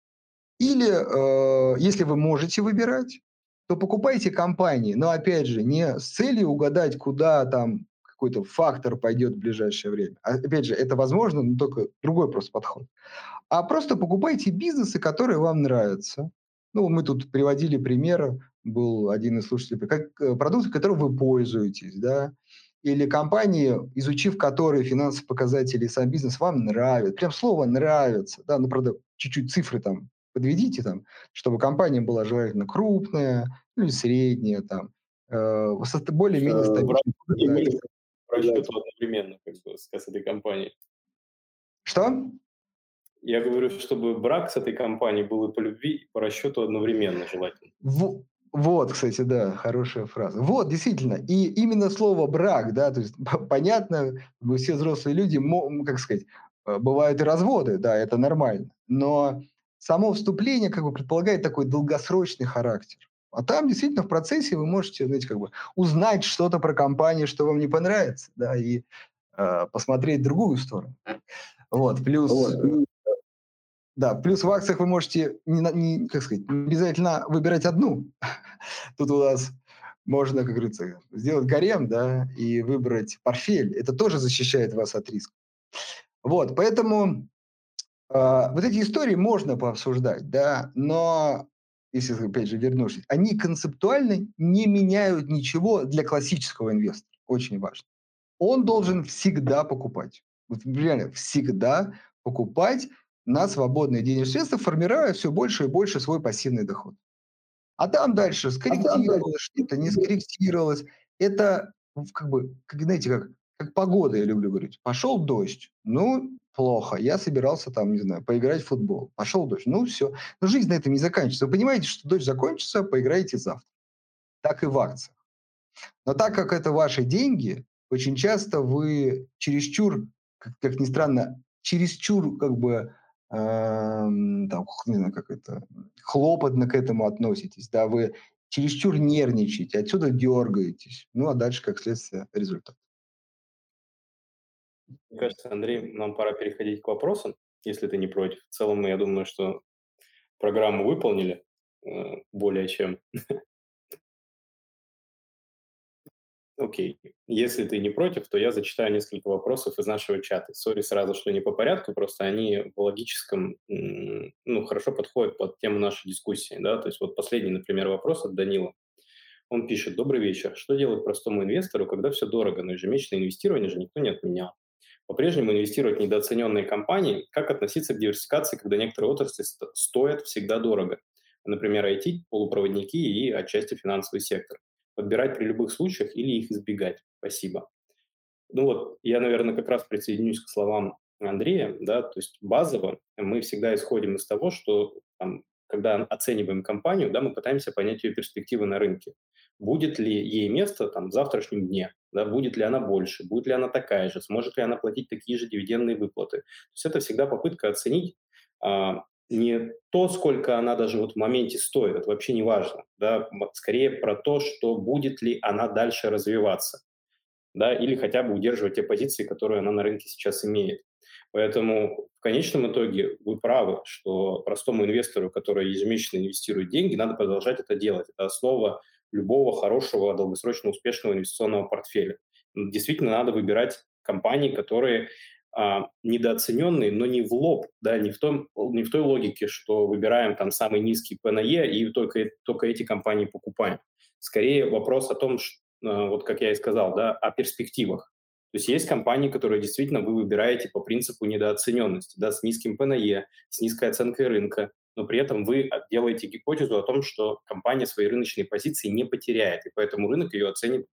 Или, э, если вы можете выбирать, то покупайте компании, но опять же, не с целью угадать, куда там какой-то фактор пойдет в ближайшее время. А, опять же, это возможно, но только другой просто подход а просто покупайте бизнесы, которые вам нравятся. Ну, мы тут приводили пример, был один из слушателей, как э, продукты, которым вы пользуетесь, да, или компании, изучив которые финансовые показатели и сам бизнес вам нравится, прям слово нравится, да, ну, правда, чуть-чуть цифры там подведите там, чтобы компания была желательно крупная, ну, или средняя там, э, более-менее стабильная. Расчету одновременно, как бы, с этой компанией. Что? Я говорю, чтобы брак с этой компанией был и по любви, и по расчету одновременно желательно. В, вот, кстати, да, хорошая фраза. Вот, действительно. И именно слово брак, да, то есть понятно, мы все взрослые люди, как сказать, э, бывают и разводы, да, это нормально. Но само вступление как бы предполагает такой долгосрочный характер. А там действительно в процессе вы можете, знаете, как бы узнать что-то про компанию, что вам не понравится, да, и э, посмотреть другую сторону. Вот, плюс вот. Да, плюс в акциях вы можете, не, не, как сказать, не обязательно выбирать одну. Тут у вас можно, как говорится, сделать гарем, да, и выбрать портфель. Это тоже защищает вас от риска. Вот, поэтому э, вот эти истории можно пообсуждать, да, но, если, опять же, вернувшись, они концептуально не меняют ничего для классического инвестора. Очень важно. Он должен всегда покупать. Вот реально всегда покупать на свободные денежные средства, формируя все больше и больше свой пассивный доход. А там дальше а скорректировалось, что-то не скорректировалось. Это как бы, как, знаете, как, как погода, я люблю говорить. Пошел дождь, ну, плохо. Я собирался там, не знаю, поиграть в футбол. Пошел дождь, ну, все. Но жизнь на этом не заканчивается. Вы понимаете, что дождь закончится, поиграете завтра. Так и в акциях. Но так как это ваши деньги, очень часто вы чересчур, как, как ни странно, чересчур как бы там, не знаю, как это, хлопотно к этому относитесь, да, вы чересчур нервничаете, отсюда дергаетесь. Ну, а дальше, как следствие, результат. Мне кажется, Андрей, нам пора переходить к вопросам, если ты не против. В целом, я думаю, что программу выполнили э, более чем. Окей. Если ты не против, то я зачитаю несколько вопросов из нашего чата. Сори сразу, что не по порядку, просто они в логическом, ну, хорошо подходят под тему нашей дискуссии, да. То есть вот последний, например, вопрос от Данила. Он пишет, добрый вечер. Что делать простому инвестору, когда все дорого, но ежемесячное инвестирование же никто не отменял? По-прежнему инвестировать в недооцененные компании. Как относиться к диверсификации, когда некоторые отрасли стоят всегда дорого? например, IT, полупроводники и отчасти финансовый сектор. Подбирать при любых случаях или их избегать. Спасибо. Ну вот, я, наверное, как раз присоединюсь к словам Андрея, да, то есть базово мы всегда исходим из того, что там, когда оцениваем компанию, да, мы пытаемся понять ее перспективы на рынке. Будет ли ей место там, в завтрашнем дне, да, будет ли она больше, будет ли она такая же, сможет ли она платить такие же дивидендные выплаты. То есть это всегда попытка оценить а, не то, сколько она даже вот в моменте стоит, это вообще не важно, да, скорее про то, что будет ли она дальше развиваться, да, или хотя бы удерживать те позиции, которые она на рынке сейчас имеет. Поэтому в конечном итоге вы правы, что простому инвестору, который ежемесячно инвестирует деньги, надо продолжать это делать. Это основа любого хорошего, долгосрочно успешного инвестиционного портфеля. Действительно, надо выбирать компании, которые а, недооцененные, но не в лоб, да, не в, том, не в той логике, что выбираем там самый низкий P E и только, только эти компании покупаем. Скорее вопрос о том, что, а, вот как я и сказал, да, о перспективах. То есть есть компании, которые действительно вы выбираете по принципу недооцененности, да, с низким ПНЕ, с низкой оценкой рынка, но при этом вы делаете гипотезу о том, что компания свои рыночные позиции не потеряет, и поэтому рынок ее оценит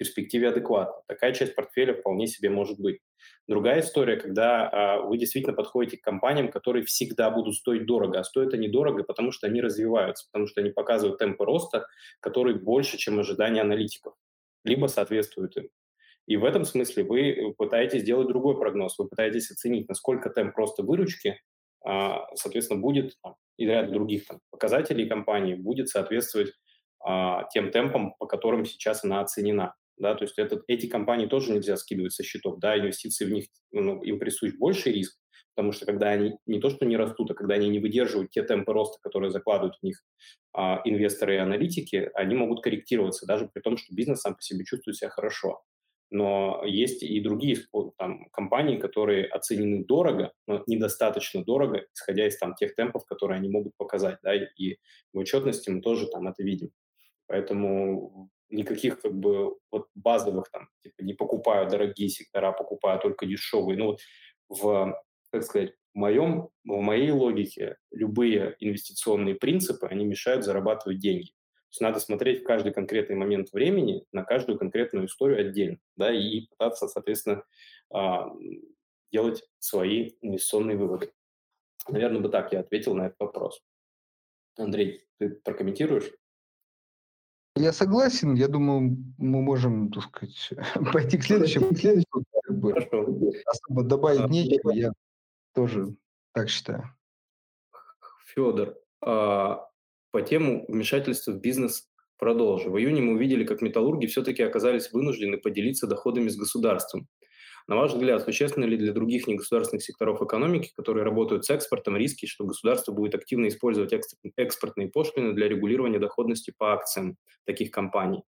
перспективе адекватно. Такая часть портфеля вполне себе может быть. Другая история, когда а, вы действительно подходите к компаниям, которые всегда будут стоить дорого, а стоят они дорого, потому что они развиваются, потому что они показывают темпы роста, которые больше, чем ожидания аналитиков, либо соответствуют им. И в этом смысле вы э, пытаетесь сделать другой прогноз. Вы пытаетесь оценить, насколько темп просто выручки, а, соответственно, будет, и ряд других там, показателей компании будет соответствовать а, тем темпам, по которым сейчас она оценена. Да, то есть это, эти компании тоже нельзя скидывать со счетов. Да, инвестиции в них, ну, им присущ больший риск, потому что когда они не то что не растут, а когда они не выдерживают те темпы роста, которые закладывают в них а, инвесторы и аналитики, они могут корректироваться, даже при том, что бизнес сам по себе чувствует себя хорошо но есть и другие там, компании, которые оценены дорого, но недостаточно дорого, исходя из там, тех темпов, которые они могут показать. Да, и в отчетности мы тоже там это видим. Поэтому никаких как бы вот базовых там, типа не покупаю дорогие сектора, покупаю только дешевые. Ну, в, как сказать, в, моем, в моей логике любые инвестиционные принципы, они мешают зарабатывать деньги есть надо смотреть в каждый конкретный момент времени на каждую конкретную историю отдельно, да, и пытаться, соответственно, а, делать свои инвестиционные выводы. Наверное, бы так я ответил на этот вопрос. Андрей, ты прокомментируешь? Я согласен. Я думаю, мы можем, так сказать, пойти к следующему. Хорошо. Особо добавить а, нечего. Я тоже так считаю. Федор, а по тему вмешательства в бизнес продолжу. В июне мы увидели, как металлурги все-таки оказались вынуждены поделиться доходами с государством. На ваш взгляд, существенно ли для других негосударственных секторов экономики, которые работают с экспортом, риски, что государство будет активно использовать экспортные пошлины для регулирования доходности по акциям таких компаний?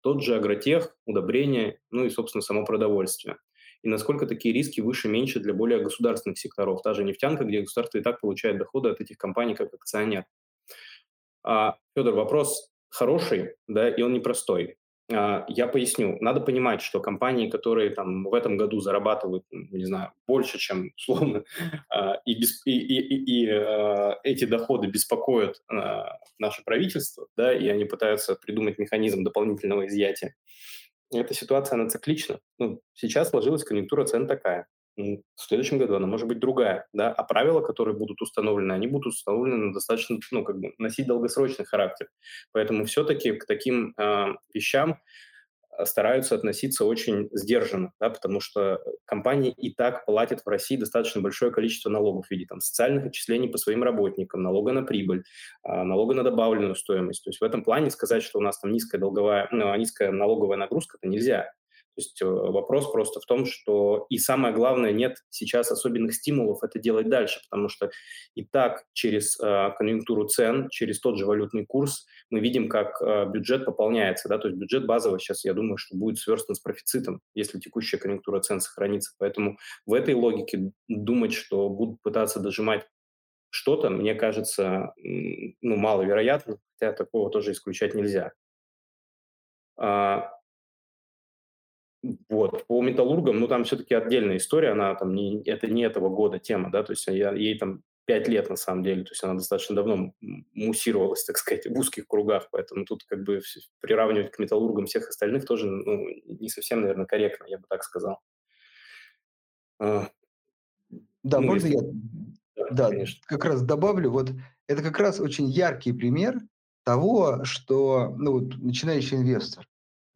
Тот же агротех, удобрения, ну и, собственно, само продовольствие. И насколько такие риски выше-меньше для более государственных секторов, та же нефтянка, где государство и так получает доходы от этих компаний как акционер. А, Федор, вопрос хороший, да, и он непростой. А, я поясню. Надо понимать, что компании, которые там в этом году зарабатывают, не знаю, больше, чем условно, а, и, и, и, и, а, эти доходы беспокоят наше правительство, да, и они пытаются придумать механизм дополнительного изъятия. Эта ситуация, она циклична. Ну, сейчас сложилась конъюнктура цен такая в следующем году она может быть другая, да, а правила, которые будут установлены, они будут установлены на достаточно, ну, как бы носить долгосрочный характер. Поэтому все-таки к таким э, вещам а, стараются относиться очень сдержанно, да, потому что компании и так платят в России достаточно большое количество налогов в виде там, социальных отчислений по своим работникам, налога на прибыль, э, налога на добавленную стоимость. То есть в этом плане сказать, что у нас там низкая, долговая, ну, низкая налоговая нагрузка, это нельзя. То есть э, вопрос просто в том, что и самое главное, нет сейчас особенных стимулов это делать дальше, потому что и так через э, конъюнктуру цен, через тот же валютный курс мы видим, как э, бюджет пополняется. Да? То есть бюджет базовый сейчас, я думаю, что будет сверстан с профицитом, если текущая конъюнктура цен сохранится. Поэтому в этой логике думать, что будут пытаться дожимать что-то, мне кажется, ну, маловероятно, хотя такого тоже исключать нельзя. А, вот. По металлургам, ну, там все-таки отдельная история, она там не, это не этого года тема, да, то есть я, ей там пять лет на самом деле, то есть она достаточно давно муссировалась, так сказать, в узких кругах, поэтому тут как бы приравнивать к металлургам всех остальных тоже ну, не совсем, наверное, корректно, я бы так сказал. А, да, ну, можно если... я да, да как раз добавлю, вот это как раз очень яркий пример того, что ну, вот, начинающий инвестор,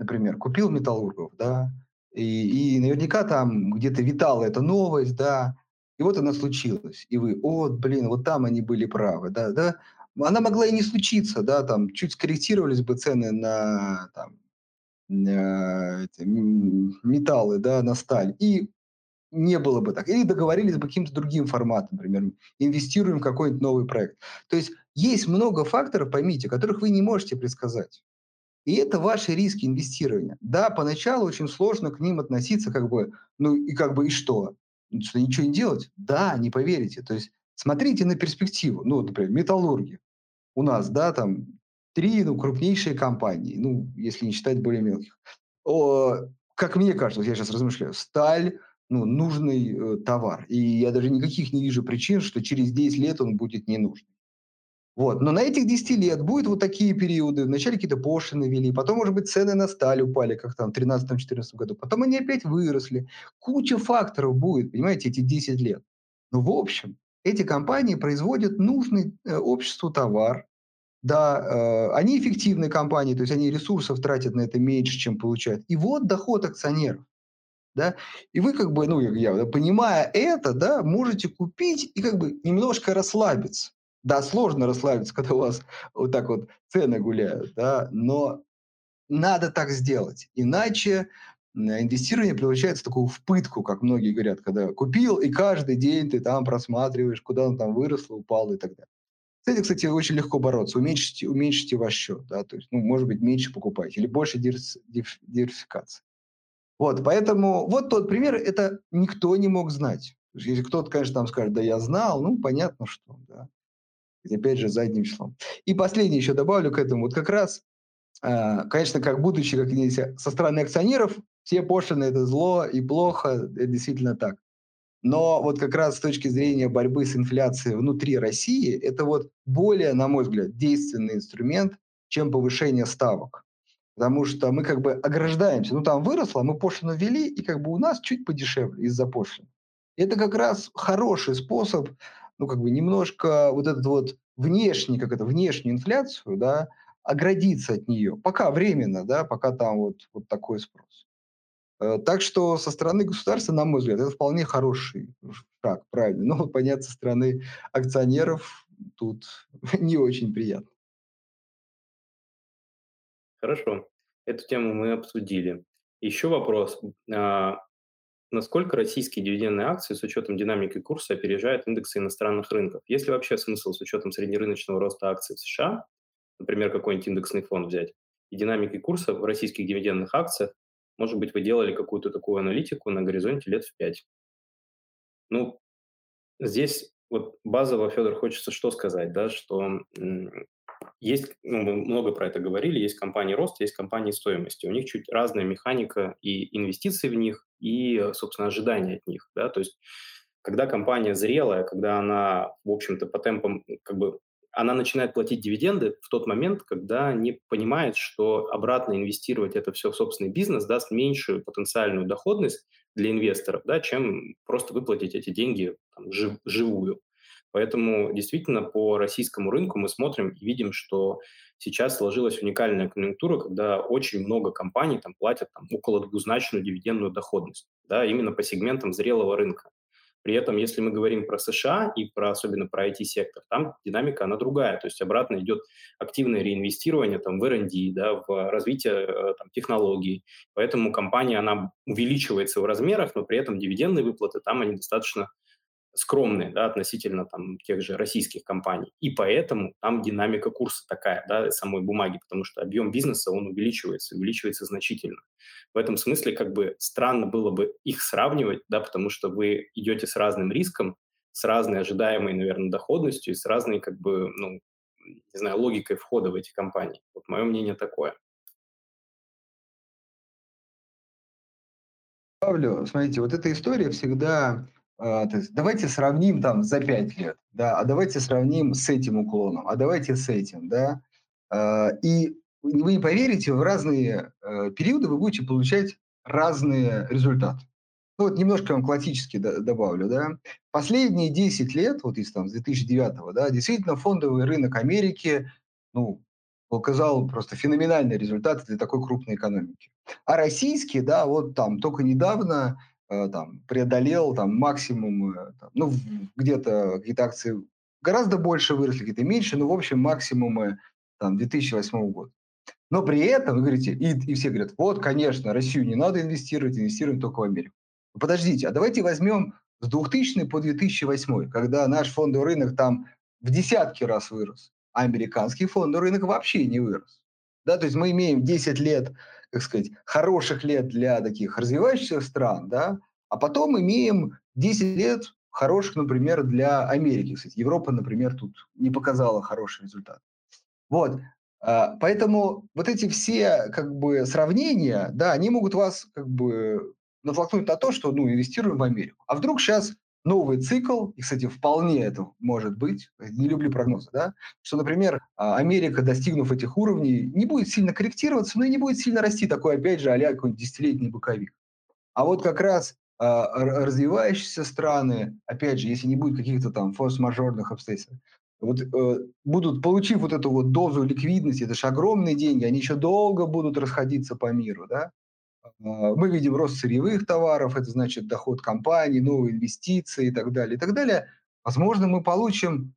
например, купил металлургов, да, и, и наверняка там где-то витала эта новость, да, и вот она случилась. И вы, о, блин, вот там они были правы, да, да. Она могла и не случиться, да, там чуть скорректировались бы цены на там, эти, металлы, да, на сталь. И не было бы так. Или договорились бы каким-то другим форматом, например, инвестируем в какой-нибудь новый проект. То есть есть много факторов, поймите, которых вы не можете предсказать. И это ваши риски инвестирования. Да, поначалу очень сложно к ним относиться, как бы, ну и как бы и что? Ну, что ничего не делать? Да, не поверите. То есть смотрите на перспективу. Ну, например, металлурги. У нас, да, там три ну, крупнейшие компании, ну, если не считать более мелких. О, как мне кажется, я сейчас размышляю, сталь, ну, нужный э, товар. И я даже никаких не вижу причин, что через 10 лет он будет не нужен. Вот. Но на этих 10 лет будут вот такие периоды. Вначале какие-то пошлины ввели, потом, может быть, цены на сталь упали, как там в 2013-2014 году. Потом они опять выросли. Куча факторов будет, понимаете, эти 10 лет. Но в общем, эти компании производят нужный э, обществу товар. Да, э, они эффективные компании, то есть они ресурсов тратят на это меньше, чем получают. И вот доход акционеров. Да? И вы как бы, ну, я, понимая это, да, можете купить и как бы немножко расслабиться. Да, сложно расслабиться, когда у вас вот так вот цены гуляют, да, но надо так сделать. Иначе инвестирование превращается в такую в пытку, как многие говорят, когда купил, и каждый день ты там просматриваешь, куда он там вырос, упал и так далее. С этим, кстати, очень легко бороться. Уменьшите, уменьшите ваш счет. Да? То есть, ну, может быть, меньше покупайте или больше диверсификации. Вот, поэтому вот тот пример, это никто не мог знать. Если кто-то, конечно, там скажет, да я знал, ну, понятно, что, да опять же, задним числом. И последнее еще добавлю к этому. Вот как раз, э, конечно, как будучи как со стороны акционеров, все пошлины – это зло и плохо, это действительно так. Но вот как раз с точки зрения борьбы с инфляцией внутри России, это вот более, на мой взгляд, действенный инструмент, чем повышение ставок. Потому что мы как бы ограждаемся. Ну, там выросло, мы пошлину ввели, и как бы у нас чуть подешевле из-за пошлин. Это как раз хороший способ ну, как бы немножко вот этот вот внешний, как это, внешнюю инфляцию, да, оградиться от нее. Пока временно, да, пока там вот, вот такой спрос. Э, так что со стороны государства, на мой взгляд, это вполне хороший шаг, правильно. Но вот понять со стороны акционеров тут не очень приятно. Хорошо. Эту тему мы обсудили. Еще вопрос. Насколько российские дивидендные акции с учетом динамики курса опережают индексы иностранных рынков? Есть ли вообще смысл с учетом среднерыночного роста акций в США, например, какой-нибудь индексный фонд взять, и динамики курса в российских дивидендных акциях, может быть, вы делали какую-то такую аналитику на горизонте лет в пять? Ну, здесь вот базово, Федор, хочется что сказать, да, что есть, ну, мы много про это говорили, есть компании роста, есть компании стоимости. У них чуть разная механика и инвестиции в них, и, собственно, ожидания от них. Да? То есть, когда компания зрелая, когда она, в общем-то, по темпам, как бы, она начинает платить дивиденды в тот момент, когда не понимает, что обратно инвестировать это все в собственный бизнес даст меньшую потенциальную доходность для инвесторов, да, чем просто выплатить эти деньги там, жив, живую. Поэтому действительно по российскому рынку мы смотрим и видим, что сейчас сложилась уникальная конъюнктура, когда очень много компаний там, платят там, около двузначную дивидендную доходность, да, именно по сегментам зрелого рынка. При этом, если мы говорим про США и про, особенно про IT-сектор, там динамика, она другая. То есть обратно идет активное реинвестирование там, в R&D, да, в развитие э, там, технологий. Поэтому компания, она увеличивается в размерах, но при этом дивидендные выплаты там они достаточно скромные да, относительно там, тех же российских компаний. И поэтому там динамика курса такая, да, самой бумаги, потому что объем бизнеса, он увеличивается, увеличивается значительно. В этом смысле как бы странно было бы их сравнивать, да, потому что вы идете с разным риском, с разной ожидаемой, наверное, доходностью и с разной, как бы, ну, не знаю, логикой входа в эти компании. Вот мое мнение такое. Павлю, смотрите, вот эта история всегда то есть давайте сравним там за 5 лет, да, а давайте сравним с этим уклоном, а давайте с этим, да. А, и вы не поверите, в разные э, периоды вы будете получать разные результаты. Ну вот немножко вам классически добавлю, да. Последние 10 лет, вот из там с 2009, да, действительно фондовый рынок Америки, ну, показал просто феноменальные результаты для такой крупной экономики. А российский, да, вот там только недавно там, преодолел там максимум, э, там, ну, где-то какие-то акции гораздо больше выросли, какие-то меньше, но в общем максимумы там 2008 года. Но при этом, вы говорите, и, и все говорят, вот, конечно, Россию не надо инвестировать, инвестируем только в Америку. Подождите, а давайте возьмем с 2000 по 2008, когда наш фондовый рынок там в десятки раз вырос а американский фондовый рынок вообще не вырос. Да, то есть мы имеем 10 лет, как сказать, хороших лет для таких развивающихся стран, да, а потом имеем 10 лет хороших, например, для Америки. Кстати, Европа, например, тут не показала хороший результат. Вот. А, поэтому вот эти все как бы сравнения, да, они могут вас как бы натолкнуть на то, что ну, инвестируем в Америку. А вдруг сейчас новый цикл, и, кстати, вполне это может быть, не люблю прогнозы, да, что, например, а, Америка, достигнув этих уровней, не будет сильно корректироваться, но и не будет сильно расти, такой, опять же, а какой-нибудь десятилетний боковик. А вот как раз а, развивающиеся страны, опять же, если не будет каких-то там форс-мажорных обстоятельств, вот э, будут, получив вот эту вот дозу ликвидности, это же огромные деньги, они еще долго будут расходиться по миру, да, мы видим рост сырьевых товаров, это значит доход компаний, новые инвестиции и так далее, и так далее. Возможно, мы получим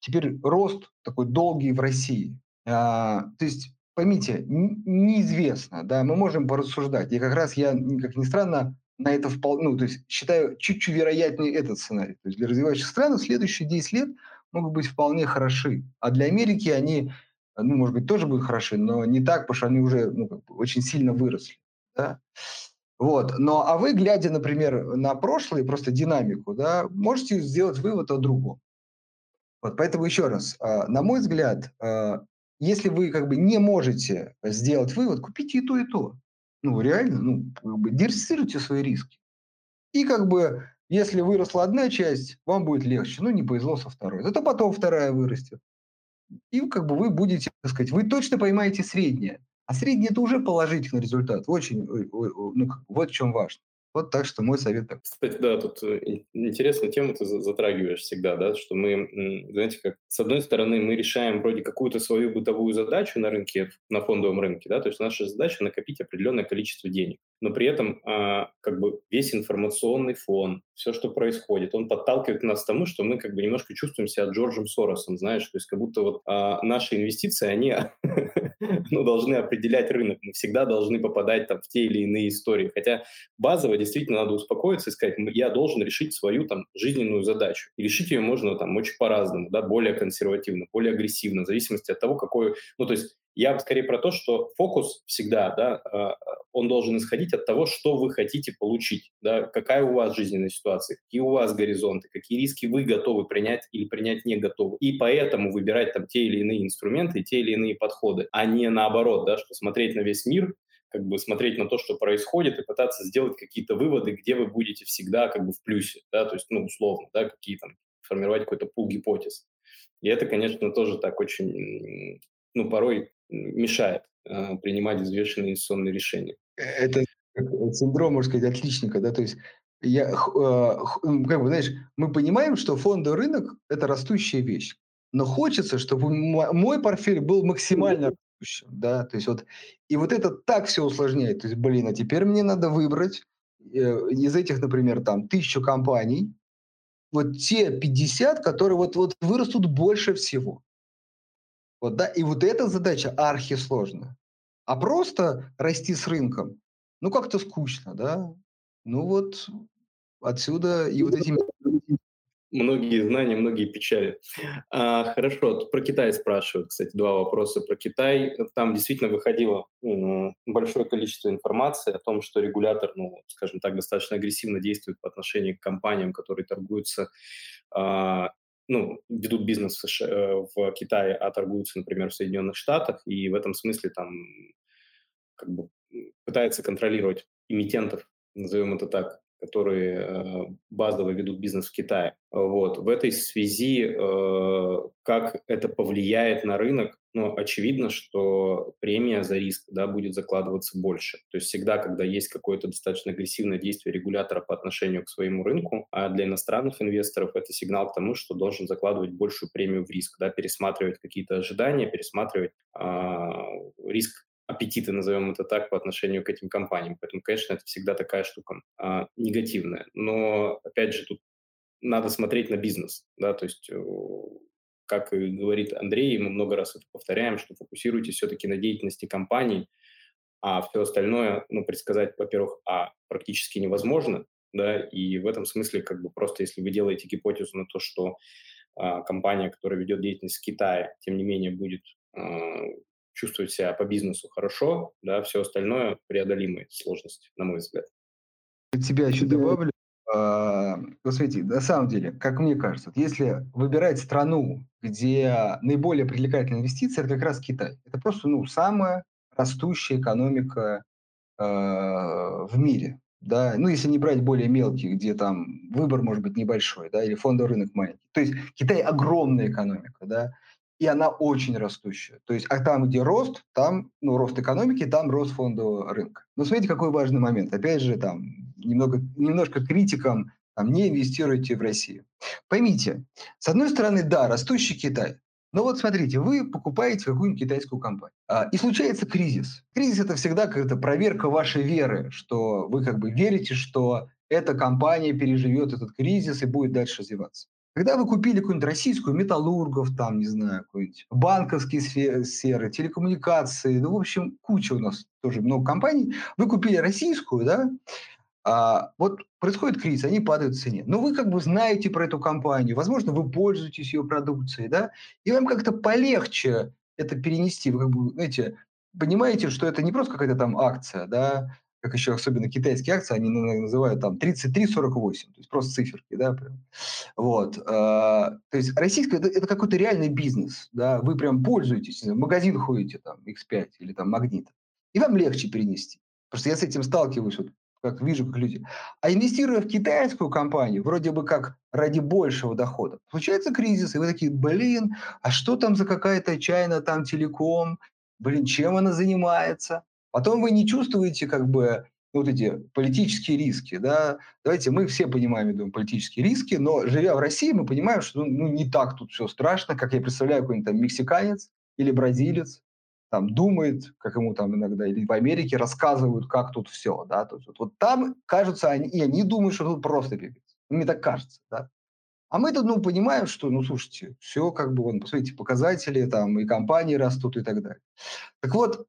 теперь рост такой долгий в России. А, то есть, поймите, неизвестно, да, мы можем порассуждать. И как раз я, как ни странно, на это вполне, ну, то есть считаю чуть-чуть вероятнее этот сценарий. То есть для развивающих стран следующие 10 лет могут быть вполне хороши. А для Америки они, ну, может быть, тоже будут хороши, но не так, потому что они уже ну, очень сильно выросли. Да? Вот. Но, а вы, глядя, например, на прошлое, просто динамику, да, можете сделать вывод о другом. Вот, поэтому еще раз, а, на мой взгляд, а, если вы как бы не можете сделать вывод, купите и то, и то. Ну, реально, ну, как бы диверсифицируйте свои риски. И как бы, если выросла одна часть, вам будет легче. Ну, не повезло со второй. Зато потом вторая вырастет. И как бы вы будете, так сказать, вы точно поймаете среднее. А средний – это уже положительный результат. Очень, ну, вот в чем важно. Вот так что мой совет такой. Кстати, да, тут э, интересную тему ты затрагиваешь всегда, да, что мы, знаете, как с одной стороны мы решаем вроде какую-то свою бытовую задачу на рынке, на фондовом рынке, да, то есть наша задача накопить определенное количество денег, но при этом а, как бы весь информационный фон, все, что происходит, он подталкивает нас к тому, что мы как бы немножко чувствуем себя Джорджем Соросом, знаешь, то есть как будто вот а, наши инвестиции, они ну, должны определять рынок, мы всегда должны попадать там в те или иные истории, хотя базово действительно надо успокоиться и сказать, я должен решить свою там жизненную задачу. И решить ее можно там очень по-разному, да, более консервативно, более агрессивно, в зависимости от того, какой, ну, то есть я скорее про то, что фокус всегда, да, а, он должен исходить от того, что вы хотите получить, да, какая у вас жизненная ситуация, какие у вас горизонты, какие риски вы готовы принять или принять не готовы. И поэтому выбирать там те или иные инструменты, те или иные подходы, а не наоборот, да, что смотреть на весь мир как бы смотреть на то, что происходит, и пытаться сделать какие-то выводы, где вы будете всегда как бы в плюсе, да, то есть, ну, условно, да, какие там, формировать какой-то пул гипотез. И это, конечно, тоже так очень, ну, порой мешает э, принимать взвешенные инвестиционные решения. Это синдром, можно сказать, отличника, да, то есть я, э, как бы, знаешь, мы понимаем, что фондовый рынок – это растущая вещь, но хочется, чтобы мой портфель был максимально растущим, да, то есть вот, и вот это так все усложняет, то есть, блин, а теперь мне надо выбрать э, из этих, например, там, тысячу компаний, вот те 50, которые вот, вот вырастут больше всего. Вот, да, и вот эта задача архисложная. А просто расти с рынком, ну, как-то скучно, да. Ну, вот отсюда и вот эти многие знания, многие печали. А, хорошо, про Китай спрашивают, кстати, два вопроса про Китай. Там действительно выходило ну, большое количество информации о том, что регулятор, ну, скажем так, достаточно агрессивно действует по отношению к компаниям, которые торгуются а, ну, ведут бизнес в, США, э, в Китае, а торгуются, например, в Соединенных Штатах, и в этом смысле там как бы пытается контролировать эмитентов, назовем это так, которые э, базово ведут бизнес в Китае. Вот. В этой связи, э, как это повлияет на рынок, ну, очевидно, что премия за риск да, будет закладываться больше. То есть всегда, когда есть какое-то достаточно агрессивное действие регулятора по отношению к своему рынку, а для иностранных инвесторов это сигнал к тому, что должен закладывать большую премию в риск, да, пересматривать какие-то ожидания, пересматривать э, риск аппетиты, назовем это так, по отношению к этим компаниям. Поэтому, конечно, это всегда такая штука а, негативная. Но, опять же, тут надо смотреть на бизнес, да, то есть, как и говорит Андрей, мы много раз это повторяем, что фокусируйтесь все-таки на деятельности компаний, а все остальное, ну, предсказать, во-первых, а, практически невозможно, да, и в этом смысле, как бы просто, если вы делаете гипотезу на то, что а, компания, которая ведет деятельность в Китае, тем не менее будет а, чувствовать себя по бизнесу хорошо, да, все остальное преодолимые сложности, на мой взгляд. Тебя еще добавлю. А, вот смотрите, на самом деле, как мне кажется, если выбирать страну, где наиболее привлекательная инвестиция, это как раз Китай. Это просто ну, самая растущая экономика э, в мире. Да? Ну, если не брать более мелкие, где там выбор может быть небольшой, да, или фондовый рынок маленький. То есть Китай огромная экономика, да, и она очень растущая. То есть, а там, где рост, там, ну, рост экономики, там рост фондового рынка. Но смотрите, какой важный момент. Опять же, там, немного, немножко критикам, там, не инвестируйте в Россию. Поймите, с одной стороны, да, растущий Китай, но вот смотрите, вы покупаете какую-нибудь китайскую компанию, а, и случается кризис. Кризис это всегда какая-то проверка вашей веры, что вы как бы верите, что эта компания переживет этот кризис и будет дальше развиваться. Когда вы купили какую-нибудь российскую, металлургов, там, не знаю, какой-нибудь банковские сферы, телекоммуникации, ну, в общем, куча у нас тоже много компаний, вы купили российскую, да, а, вот происходит кризис, они падают в цене. Но вы как бы знаете про эту компанию, возможно, вы пользуетесь ее продукцией, да, и вам как-то полегче это перенести. Вы как бы, знаете, понимаете, что это не просто какая-то там акция, да, как еще особенно китайские акции, они называют там 33-48, то есть просто циферки, да, прям. Вот. А, то есть российская это, это какой-то реальный бизнес, да, вы прям пользуетесь, в магазин ходите там X5 или там Магнит, и вам легче перенести. Просто я с этим сталкиваюсь, вот, как вижу, как люди. А инвестируя в китайскую компанию, вроде бы как ради большего дохода, случается кризис, и вы такие, блин, а что там за какая-то чайна там телеком, блин, чем она занимается? Потом вы не чувствуете как бы вот эти политические риски, да, давайте мы все понимаем, я думаю, политические риски, но живя в России, мы понимаем, что ну, не так тут все страшно, как я представляю какой-нибудь там мексиканец или бразилец, там думает, как ему там иногда, или в Америке рассказывают, как тут все, да, то есть вот, вот там, кажется, они, и они думают, что тут просто пипец. Мне так кажется, да. А мы тут, ну, понимаем, что, ну, слушайте, все как бы, вон, посмотрите, показатели, там, и компании растут и так далее. Так вот,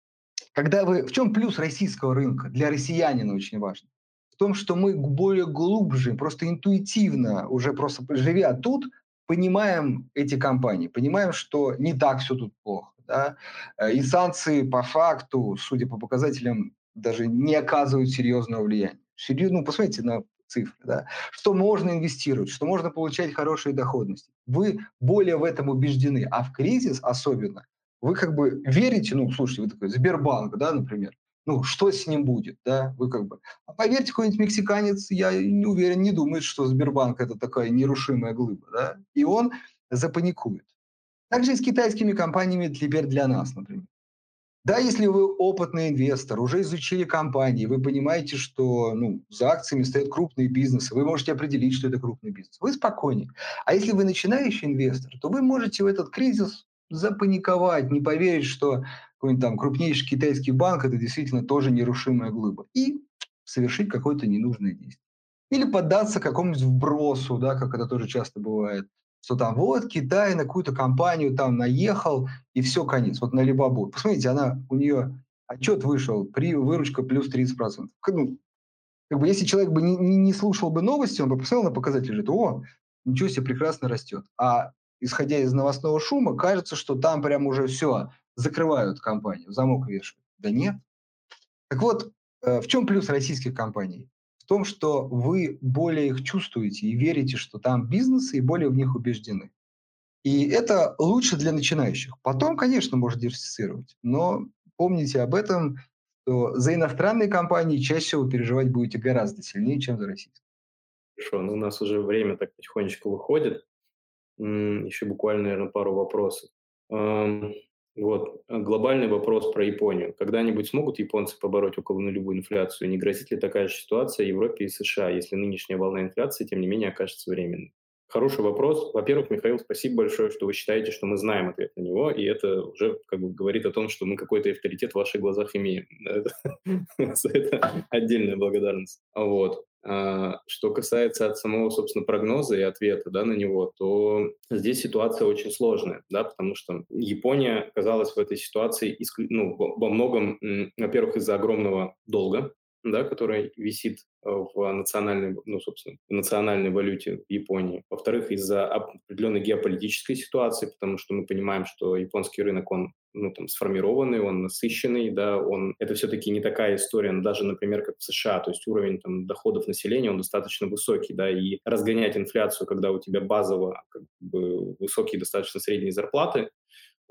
когда вы... В чем плюс российского рынка? Для россиянина очень важно. В том, что мы более глубже, просто интуитивно, уже просто живя тут, понимаем эти компании, понимаем, что не так все тут плохо. Да? Э, и санкции по факту, судя по показателям, даже не оказывают серьезного влияния. Серьезно, ну, посмотрите на цифры, да, что можно инвестировать, что можно получать хорошие доходности. Вы более в этом убеждены, а в кризис особенно вы как бы верите, ну, слушайте, вы такой Сбербанк, да, например, ну, что с ним будет, да, вы как бы... А поверьте, какой-нибудь мексиканец, я не уверен, не думает, что Сбербанк это такая нерушимая глыба, да, и он запаникует. Также и с китайскими компаниями теперь для нас, например. Да, если вы опытный инвестор, уже изучили компании, вы понимаете, что ну, за акциями стоят крупные бизнесы, вы можете определить, что это крупный бизнес, вы спокойнее. А если вы начинающий инвестор, то вы можете в этот кризис запаниковать, не поверить, что какой-нибудь там крупнейший китайский банк это действительно тоже нерушимая глыба. И совершить какое-то ненужное действие. Или поддаться какому-нибудь вбросу, да, как это тоже часто бывает, что там вот Китай на какую-то компанию там наехал, и все, конец. Вот на Либабу. Посмотрите, она, у нее отчет вышел, при выручка плюс 30%. Ну, как бы если человек бы не, не, слушал бы новости, он бы посмотрел на показатели, говорит, о, ничего себе, прекрасно растет. А исходя из новостного шума, кажется, что там прям уже все, закрывают компанию, замок вешают. Да нет. Так вот, э, в чем плюс российских компаний? В том, что вы более их чувствуете и верите, что там бизнес, и более в них убеждены. И это лучше для начинающих. Потом, конечно, можно диверсифицировать, но помните об этом, что за иностранные компании чаще всего переживать будете гораздо сильнее, чем за российские. Хорошо, ну у нас уже время так потихонечку выходит. Еще буквально, наверное, пару вопросов. Вот, глобальный вопрос про Японию. Когда-нибудь смогут японцы побороть около нулевую инфляцию? Не грозит ли такая же ситуация Европе и США, если нынешняя волна инфляции, тем не менее, окажется временной? Хороший вопрос. Во-первых, Михаил, спасибо большое, что вы считаете, что мы знаем ответ на него, и это уже как бы говорит о том, что мы какой-то авторитет в ваших глазах имеем. Это отдельная благодарность. Вот. А, что касается от самого, собственно, прогноза и ответа да, на него, то здесь ситуация очень сложная, да, потому что Япония оказалась в этой ситуации ну, во многом, во-первых, из-за огромного долга, да, который висит э, в национальной, ну, собственно, в национальной валюте в Японии. Во-вторых, из-за определенной геополитической ситуации, потому что мы понимаем, что японский рынок, он ну, там, сформированный, он насыщенный, да, он, это все-таки не такая история, даже, например, как в США, то есть уровень там, доходов населения, он достаточно высокий, да, и разгонять инфляцию, когда у тебя базово как бы, высокие достаточно средние зарплаты,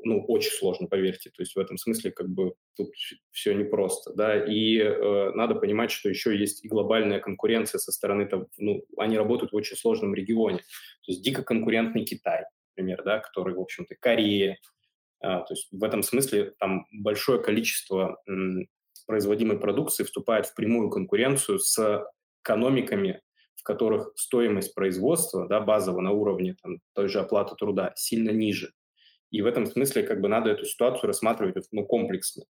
ну, очень сложно, поверьте. То есть в этом смысле как бы тут все непросто, да. И э, надо понимать, что еще есть и глобальная конкуренция со стороны, там, ну, они работают в очень сложном регионе. То есть дико конкурентный Китай, например, да, который, в общем-то, Корея. А, то есть в этом смысле там большое количество м, производимой продукции вступает в прямую конкуренцию с экономиками, в которых стоимость производства, да, базово на уровне там, той же оплаты труда сильно ниже. И в этом смысле как бы надо эту ситуацию рассматривать ну, комплексно.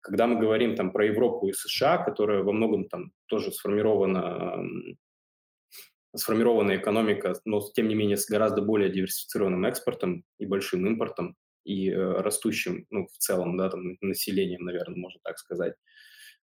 Когда мы говорим там про Европу и США, которая во многом там тоже сформирована, сформированная экономика, но тем не менее с гораздо более диверсифицированным экспортом и большим импортом и э, растущим, ну, в целом, да, там, населением, наверное, можно так сказать.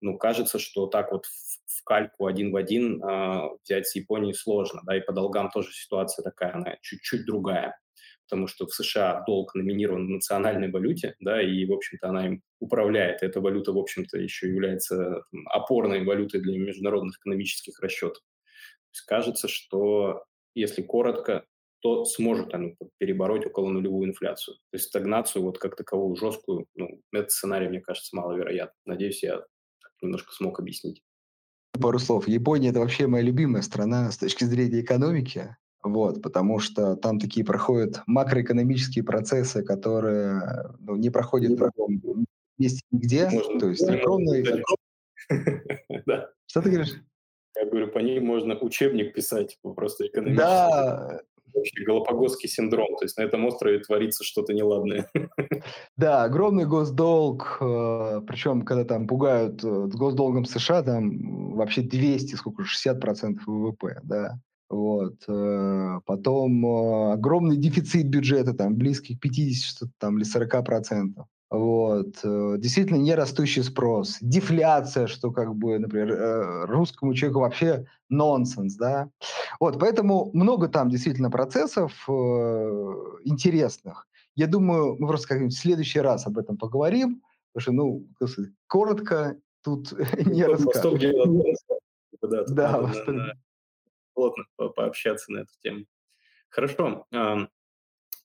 Ну, кажется, что так вот в, в кальку один в один э, взять с Японией сложно, да, и по долгам тоже ситуация такая, она чуть-чуть другая потому что в США долг номинирован в национальной валюте, да, и, в общем-то, она им управляет. Эта валюта, в общем-то, еще является опорной валютой для международных экономических расчетов. То есть кажется, что, если коротко, то сможет она перебороть около нулевую инфляцию. То есть стагнацию вот как таковую жесткую, ну, этот сценарий, мне кажется, маловероятно. Надеюсь, я немножко смог объяснить. Пару слов. Япония – это вообще моя любимая страна с точки зрения экономики. Вот, потому что там такие проходят макроэкономические процессы, которые ну, не проходят в другом месте нигде. Можно, то есть да. Что ты говоришь? Я говорю, по ней можно учебник писать, типа, просто экономический. Да, вообще галапагосский синдром, то есть на этом острове творится что-то неладное. Да, огромный госдолг, э, причем когда там пугают э, с госдолгом США, там вообще 200, сколько, 60% ВВП, да. Вот. Э, потом э, огромный дефицит бюджета, там, близкий к 50 там, или 40 процентов. Вот. Э, действительно не растущий спрос. Дефляция, что как бы, например, русскому человеку вообще нонсенс, да. Вот, поэтому много там действительно процессов интересных. Я думаю, мы просто как-нибудь в следующий раз об этом поговорим, потому что, ну, коротко тут не расскажешь. Да, да, плотно пообщаться на эту тему. Хорошо.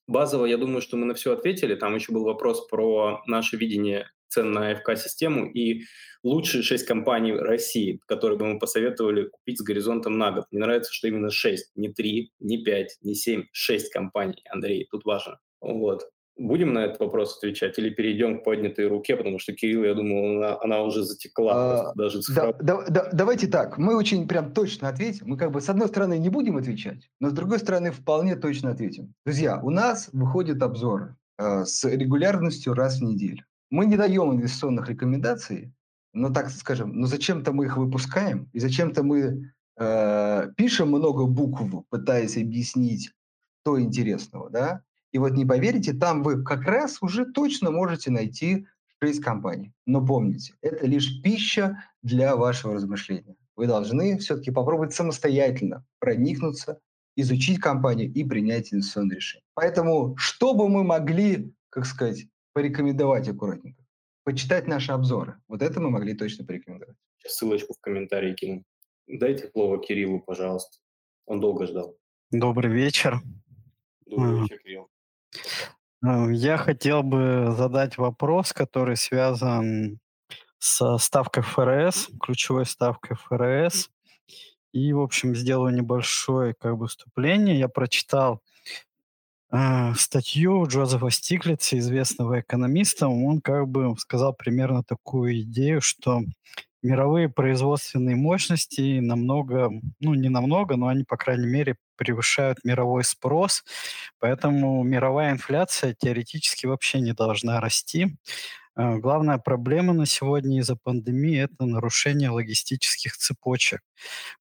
Базово, я думаю, что мы на все ответили. Там еще был вопрос про наше видение цен на АФК-систему и лучшие шесть компаний России, которые бы мы посоветовали купить с горизонтом на год. Мне нравится, что именно шесть, не три, не пять, не семь, шесть компаний, Андрей, тут важно. Вот. Будем на этот вопрос отвечать или перейдем к поднятой руке, потому что Кирилл, я думаю, она, она уже затекла. А, даже да, да, да, давайте так, мы очень прям точно ответим. Мы как бы с одной стороны не будем отвечать, но с другой стороны вполне точно ответим. Друзья, у нас выходят обзоры э, с регулярностью раз в неделю. Мы не даем инвестиционных рекомендаций, но так скажем, но зачем-то мы их выпускаем, и зачем-то мы э, пишем много букв, пытаясь объяснить, что интересного, да? И вот не поверите, там вы как раз уже точно можете найти шесть компаний. Но помните, это лишь пища для вашего размышления. Вы должны все-таки попробовать самостоятельно проникнуться, изучить компанию и принять инвестиционное решение. Поэтому, что бы мы могли, как сказать, порекомендовать аккуратненько? Почитать наши обзоры. Вот это мы могли точно порекомендовать. ссылочку в комментарии кину. Дайте слово Кириллу, пожалуйста. Он долго ждал. Добрый вечер. Добрый вечер, Кирилл. Э, я хотел бы задать вопрос, который связан со ставкой ФРС, ключевой ставкой ФРС. И, в общем, сделаю небольшое как бы вступление. Я прочитал э, статью Джозефа Стиглица, известного экономиста. Он как бы сказал примерно такую идею, что мировые производственные мощности намного, ну не намного, но они, по крайней мере, превышают мировой спрос, поэтому мировая инфляция теоретически вообще не должна расти. Э, главная проблема на сегодня из-за пандемии– это нарушение логистических цепочек.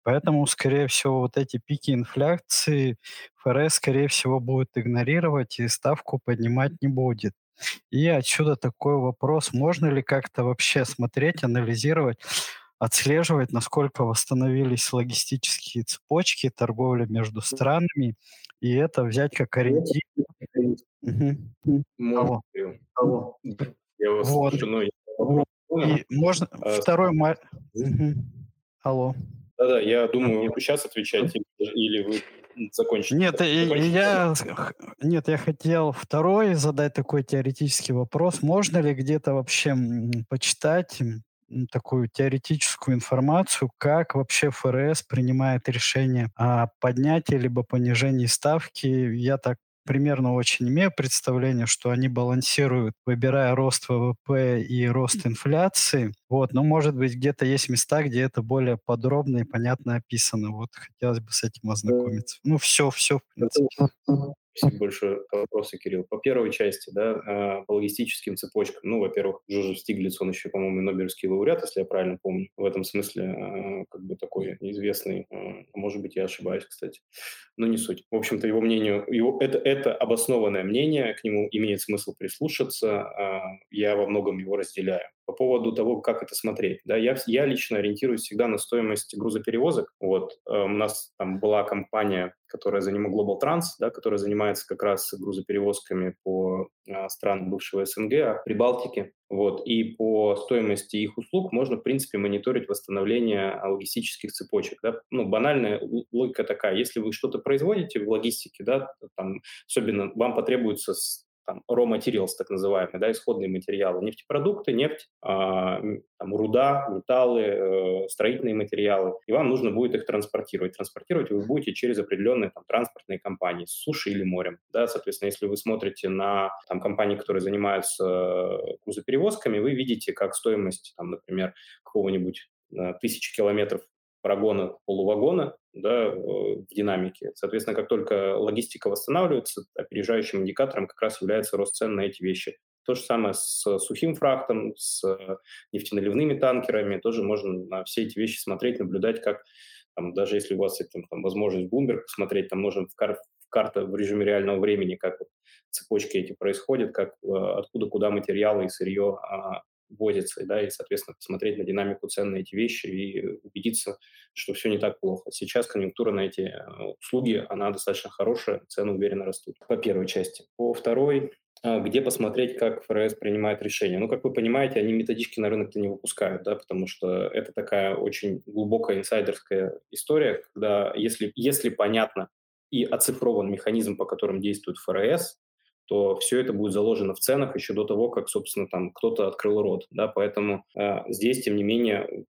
Поэтому, скорее всего, вот эти пики инфляции ФРС, скорее всего, будет игнорировать и ставку поднимать не будет. И отсюда такой вопрос, можно ли как-то вообще смотреть, анализировать, отслеживать, насколько восстановились логистические цепочки, торговля между странами, и это взять как ориентир. Мгм. Алло. Алло. Я вас Вот. слышу, но я. И можно А, второй ма Мгм. Алло. Да-да, я думаю, вы сейчас отвечаете или вы закончите? Нет, Закончите, я, нет, я хотел второй задать такой теоретический вопрос. Можно ли где-то вообще почитать такую теоретическую информацию, как вообще ФРС принимает решение о поднятии либо понижении ставки? Я так примерно очень имею представление, что они балансируют, выбирая рост ВВП и рост инфляции. Вот, но, может быть, где-то есть места, где это более подробно и понятно описано. Вот хотелось бы с этим ознакомиться. Ну, все, все, в принципе. Спасибо большое вопросы, Кирилл. По первой части, да, а, по логистическим цепочкам. Ну, во-первых, Джозеф Стиглиц, он еще, по-моему, Нобелевский лауреат, если я правильно помню. В этом смысле а, как бы такой известный, а, может быть, я ошибаюсь, кстати, но не суть. В общем-то, его мнению, его, это, это обоснованное мнение, к нему имеет смысл прислушаться, я во многом его разделяю. По поводу того, как это смотреть, да, я, я лично ориентируюсь всегда на стоимость грузоперевозок. Вот, э, у нас там была компания, которая занимает Global Trans, да, которая занимается как раз грузоперевозками по а, странам бывшего СНГ, а, Прибалтики. Вот, и по стоимости их услуг можно, в принципе, мониторить восстановление логистических цепочек. Да. Ну, банальная логика такая. Если вы что-то производите в логистике, да, там, особенно вам потребуется там, raw materials, так называемые, да, исходные материалы, нефтепродукты, нефть, м, там, руда, металлы, э, строительные материалы, и вам нужно будет их транспортировать. Транспортировать вы будете через определенные там, транспортные компании, с суши или морем. Да, соответственно, если вы смотрите на там, компании, которые занимаются э, грузоперевозками, вы видите, как стоимость, там, например, какого-нибудь э, тысячи километров прогона полувагона да, э, в динамике. Соответственно, как только логистика восстанавливается, опережающим индикатором как раз является рост цен на эти вещи. То же самое с сухим фрахтом, с нефтеналивными танкерами. Тоже можно на все эти вещи смотреть, наблюдать, как там, даже если у вас есть там, там, возможность Bloomberg посмотреть, там можно в, кар- карта в режиме реального времени, как вот цепочки эти происходят, как, э, откуда куда материалы и сырье а, возится, да, и, соответственно, посмотреть на динамику цен на эти вещи и убедиться, что все не так плохо. Сейчас конъюнктура на эти э, услуги, она достаточно хорошая, цены уверенно растут. По первой части. По второй, а, где посмотреть, как ФРС принимает решения. Ну, как вы понимаете, они методички на рынок-то не выпускают, да, потому что это такая очень глубокая инсайдерская история, когда если, если понятно и оцифрован механизм, по которым действует ФРС, то все это будет заложено в ценах еще до того, как, собственно, там кто-то открыл рот, да, поэтому э, здесь, тем не менее,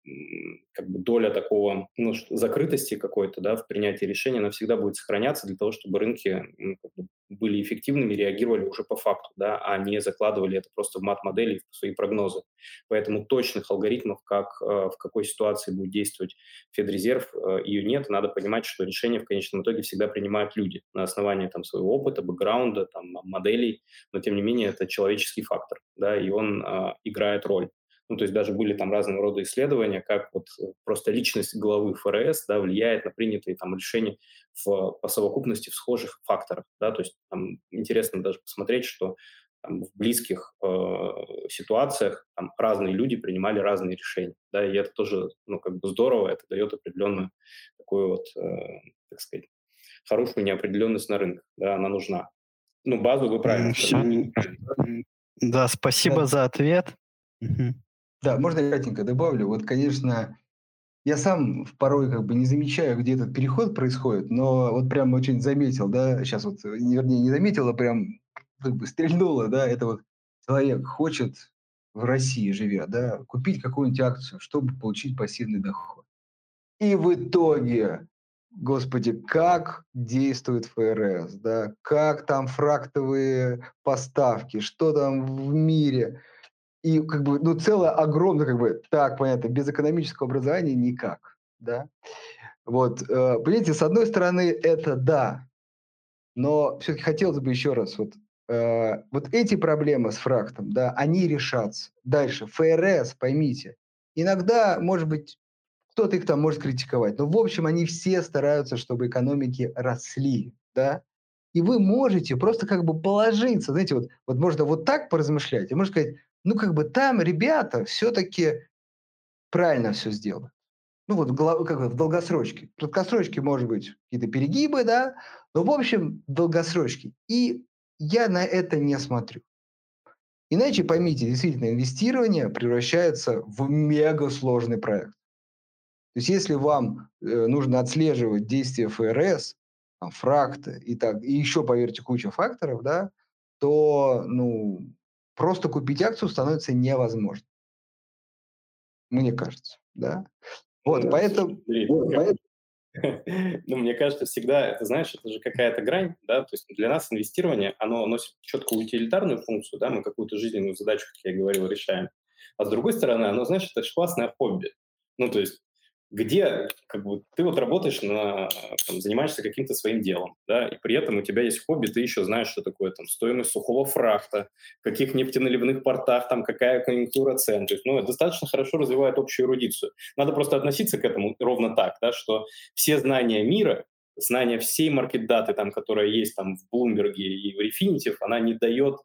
как бы доля такого, ну, закрытости какой-то, да, в принятии решения, она всегда будет сохраняться для того, чтобы рынки м, как бы были эффективными, реагировали уже по факту, да, а не закладывали это просто в мат-модели, в свои прогнозы. Поэтому точных алгоритмов, как, э, в какой ситуации будет действовать Федрезерв, э, ее нет. Надо понимать, что решения в конечном итоге всегда принимают люди на основании там, своего опыта, бэкграунда, там, моделей, но тем не менее это человеческий фактор, да, и он э, играет роль. Ну, то есть даже были там разного рода исследования, как вот э, просто личность главы ФРС да, влияет на принятые там решения в, по совокупности в схожих факторах. Да, то есть там интересно даже посмотреть, что там, в близких э, ситуациях там, разные люди принимали разные решения. Да, и это тоже ну, как бы здорово, это дает определенную такую вот, э, так сказать, хорошую неопределенность на рынке. Да, она нужна. Ну, базу вы правильно Да, спасибо Да. за ответ. Мгм. Да, можно я кратенько добавлю? Вот, конечно, я сам порой как бы не замечаю, где этот переход происходит, но вот прям очень заметил, да, сейчас вот, э, не- вернее, не заметил, а прям как бы стрельнуло, да, это вот человек хочет в России, живя, да, купить какую-нибудь акцию, чтобы получить пассивный доход. И в итоге, господи, как действует ФРС, да, как там фрактовые поставки, что там в мире. И как бы, ну, целое огромное, как бы, так, понятно, без экономического образования никак, да. Вот, э, понимаете, с одной стороны, это да, но все-таки хотелось бы еще раз, вот, э, вот эти проблемы с фрактом, да, они решатся. Дальше, ФРС, поймите, иногда, может быть, кто-то их там может критиковать, но в общем они все стараются, чтобы экономики росли, да, и вы можете просто как бы положиться, знаете, вот, вот можно вот так поразмышлять, и можно сказать, ну как бы там ребята все-таки правильно все сделают. Ну вот как бы в долгосрочке. В краткосрочке может быть какие-то перегибы, да, но в общем долгосрочке. И я на это не смотрю. Иначе, поймите, действительно, инвестирование превращается в мега сложный проект. То есть если вам э, нужно отслеживать действия ФРС, там, фракты и так, и еще, поверьте, куча факторов, да, то ну, просто купить акцию становится невозможно. Мне кажется, да. Вот, ну, поэтому... Ну, мне кажется, всегда, это, знаешь, это же какая-то грань, да, то есть для нас инвестирование, оно носит четко утилитарную функцию, да, мы какую-то жизненную задачу, как я говорил, решаем. А с другой стороны, оно, знаешь, это же классное хобби. Ну, то есть где как бы, ты вот работаешь, на, там, занимаешься каким-то своим делом, да, и при этом у тебя есть хобби, ты еще знаешь, что такое там стоимость сухого фрахта, каких нефтеналивных портах, там какая конъюнктура цен. То есть, ну, это достаточно хорошо развивает общую эрудицию. Надо просто относиться к этому ровно так, да, что все знания мира, знания всей маркет-даты, там, которая есть там в Bloomberg и в Refinitiv, она не дает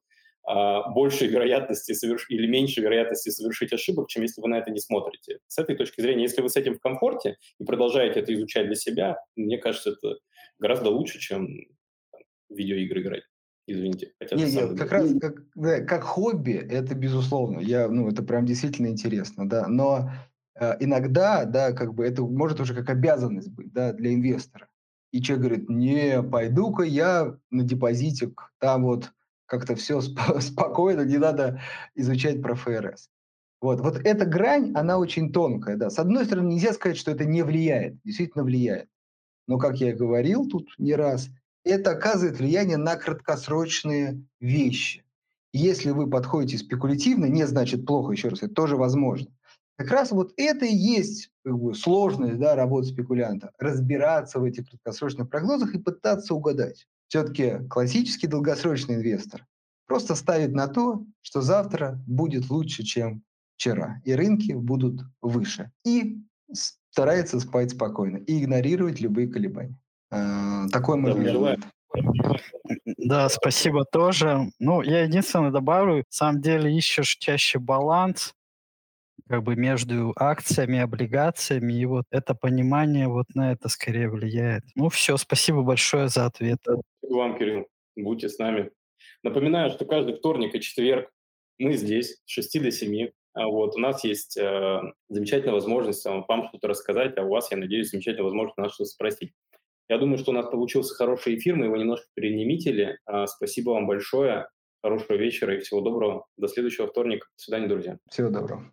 большей вероятности соверш... или меньшей вероятности совершить ошибок, чем если вы на это не смотрите. С этой точки зрения, если вы с этим в комфорте и продолжаете это изучать для себя, мне кажется, это гораздо лучше, чем там, видеоигры играть. Извините. Хотя нет, нет, как раз как, да, как хобби, это безусловно. Я, ну, это прям действительно интересно, да. Но э, иногда, да, как бы это может уже как обязанность быть, да, для инвестора. И человек говорит, не, пойду-ка я на депозитик, там вот как-то все сп- спокойно, не надо изучать про ФРС. Вот, вот эта грань, она очень тонкая, да. С одной стороны, нельзя сказать, что это не влияет, действительно влияет. Но, как я говорил тут не раз, это оказывает влияние на краткосрочные вещи. Если вы подходите спекулятивно, не значит плохо, еще раз, это тоже возможно. Как раз вот это и есть как бы, сложность да, работы спекулянта. Разбираться в этих краткосрочных прогнозах и пытаться угадать. Все-таки классический долгосрочный инвестор просто ставит на то, что завтра будет лучше, чем вчера, и рынки будут выше. И старается спать спокойно и игнорировать любые колебания. А, такой мой взгляд. Да, спасибо тоже. Ну, я единственное добавлю, на самом деле ищешь чаще баланс как бы между акциями, облигациями, и вот это понимание вот на это скорее влияет. Ну все, спасибо большое за ответ. Спасибо вам, Кирилл. Будьте с нами. Напоминаю, что каждый вторник и четверг мы здесь с 6 до 7. А вот, у нас есть э, замечательная возможность вам что-то рассказать, а у вас, я надеюсь, замечательная возможность нас что-то спросить. Я думаю, что у нас получился хороший эфир, мы его немножко перенемитили. Э, спасибо вам большое, хорошего вечера и всего доброго. До следующего вторника. До свидания, друзья. Всего доброго.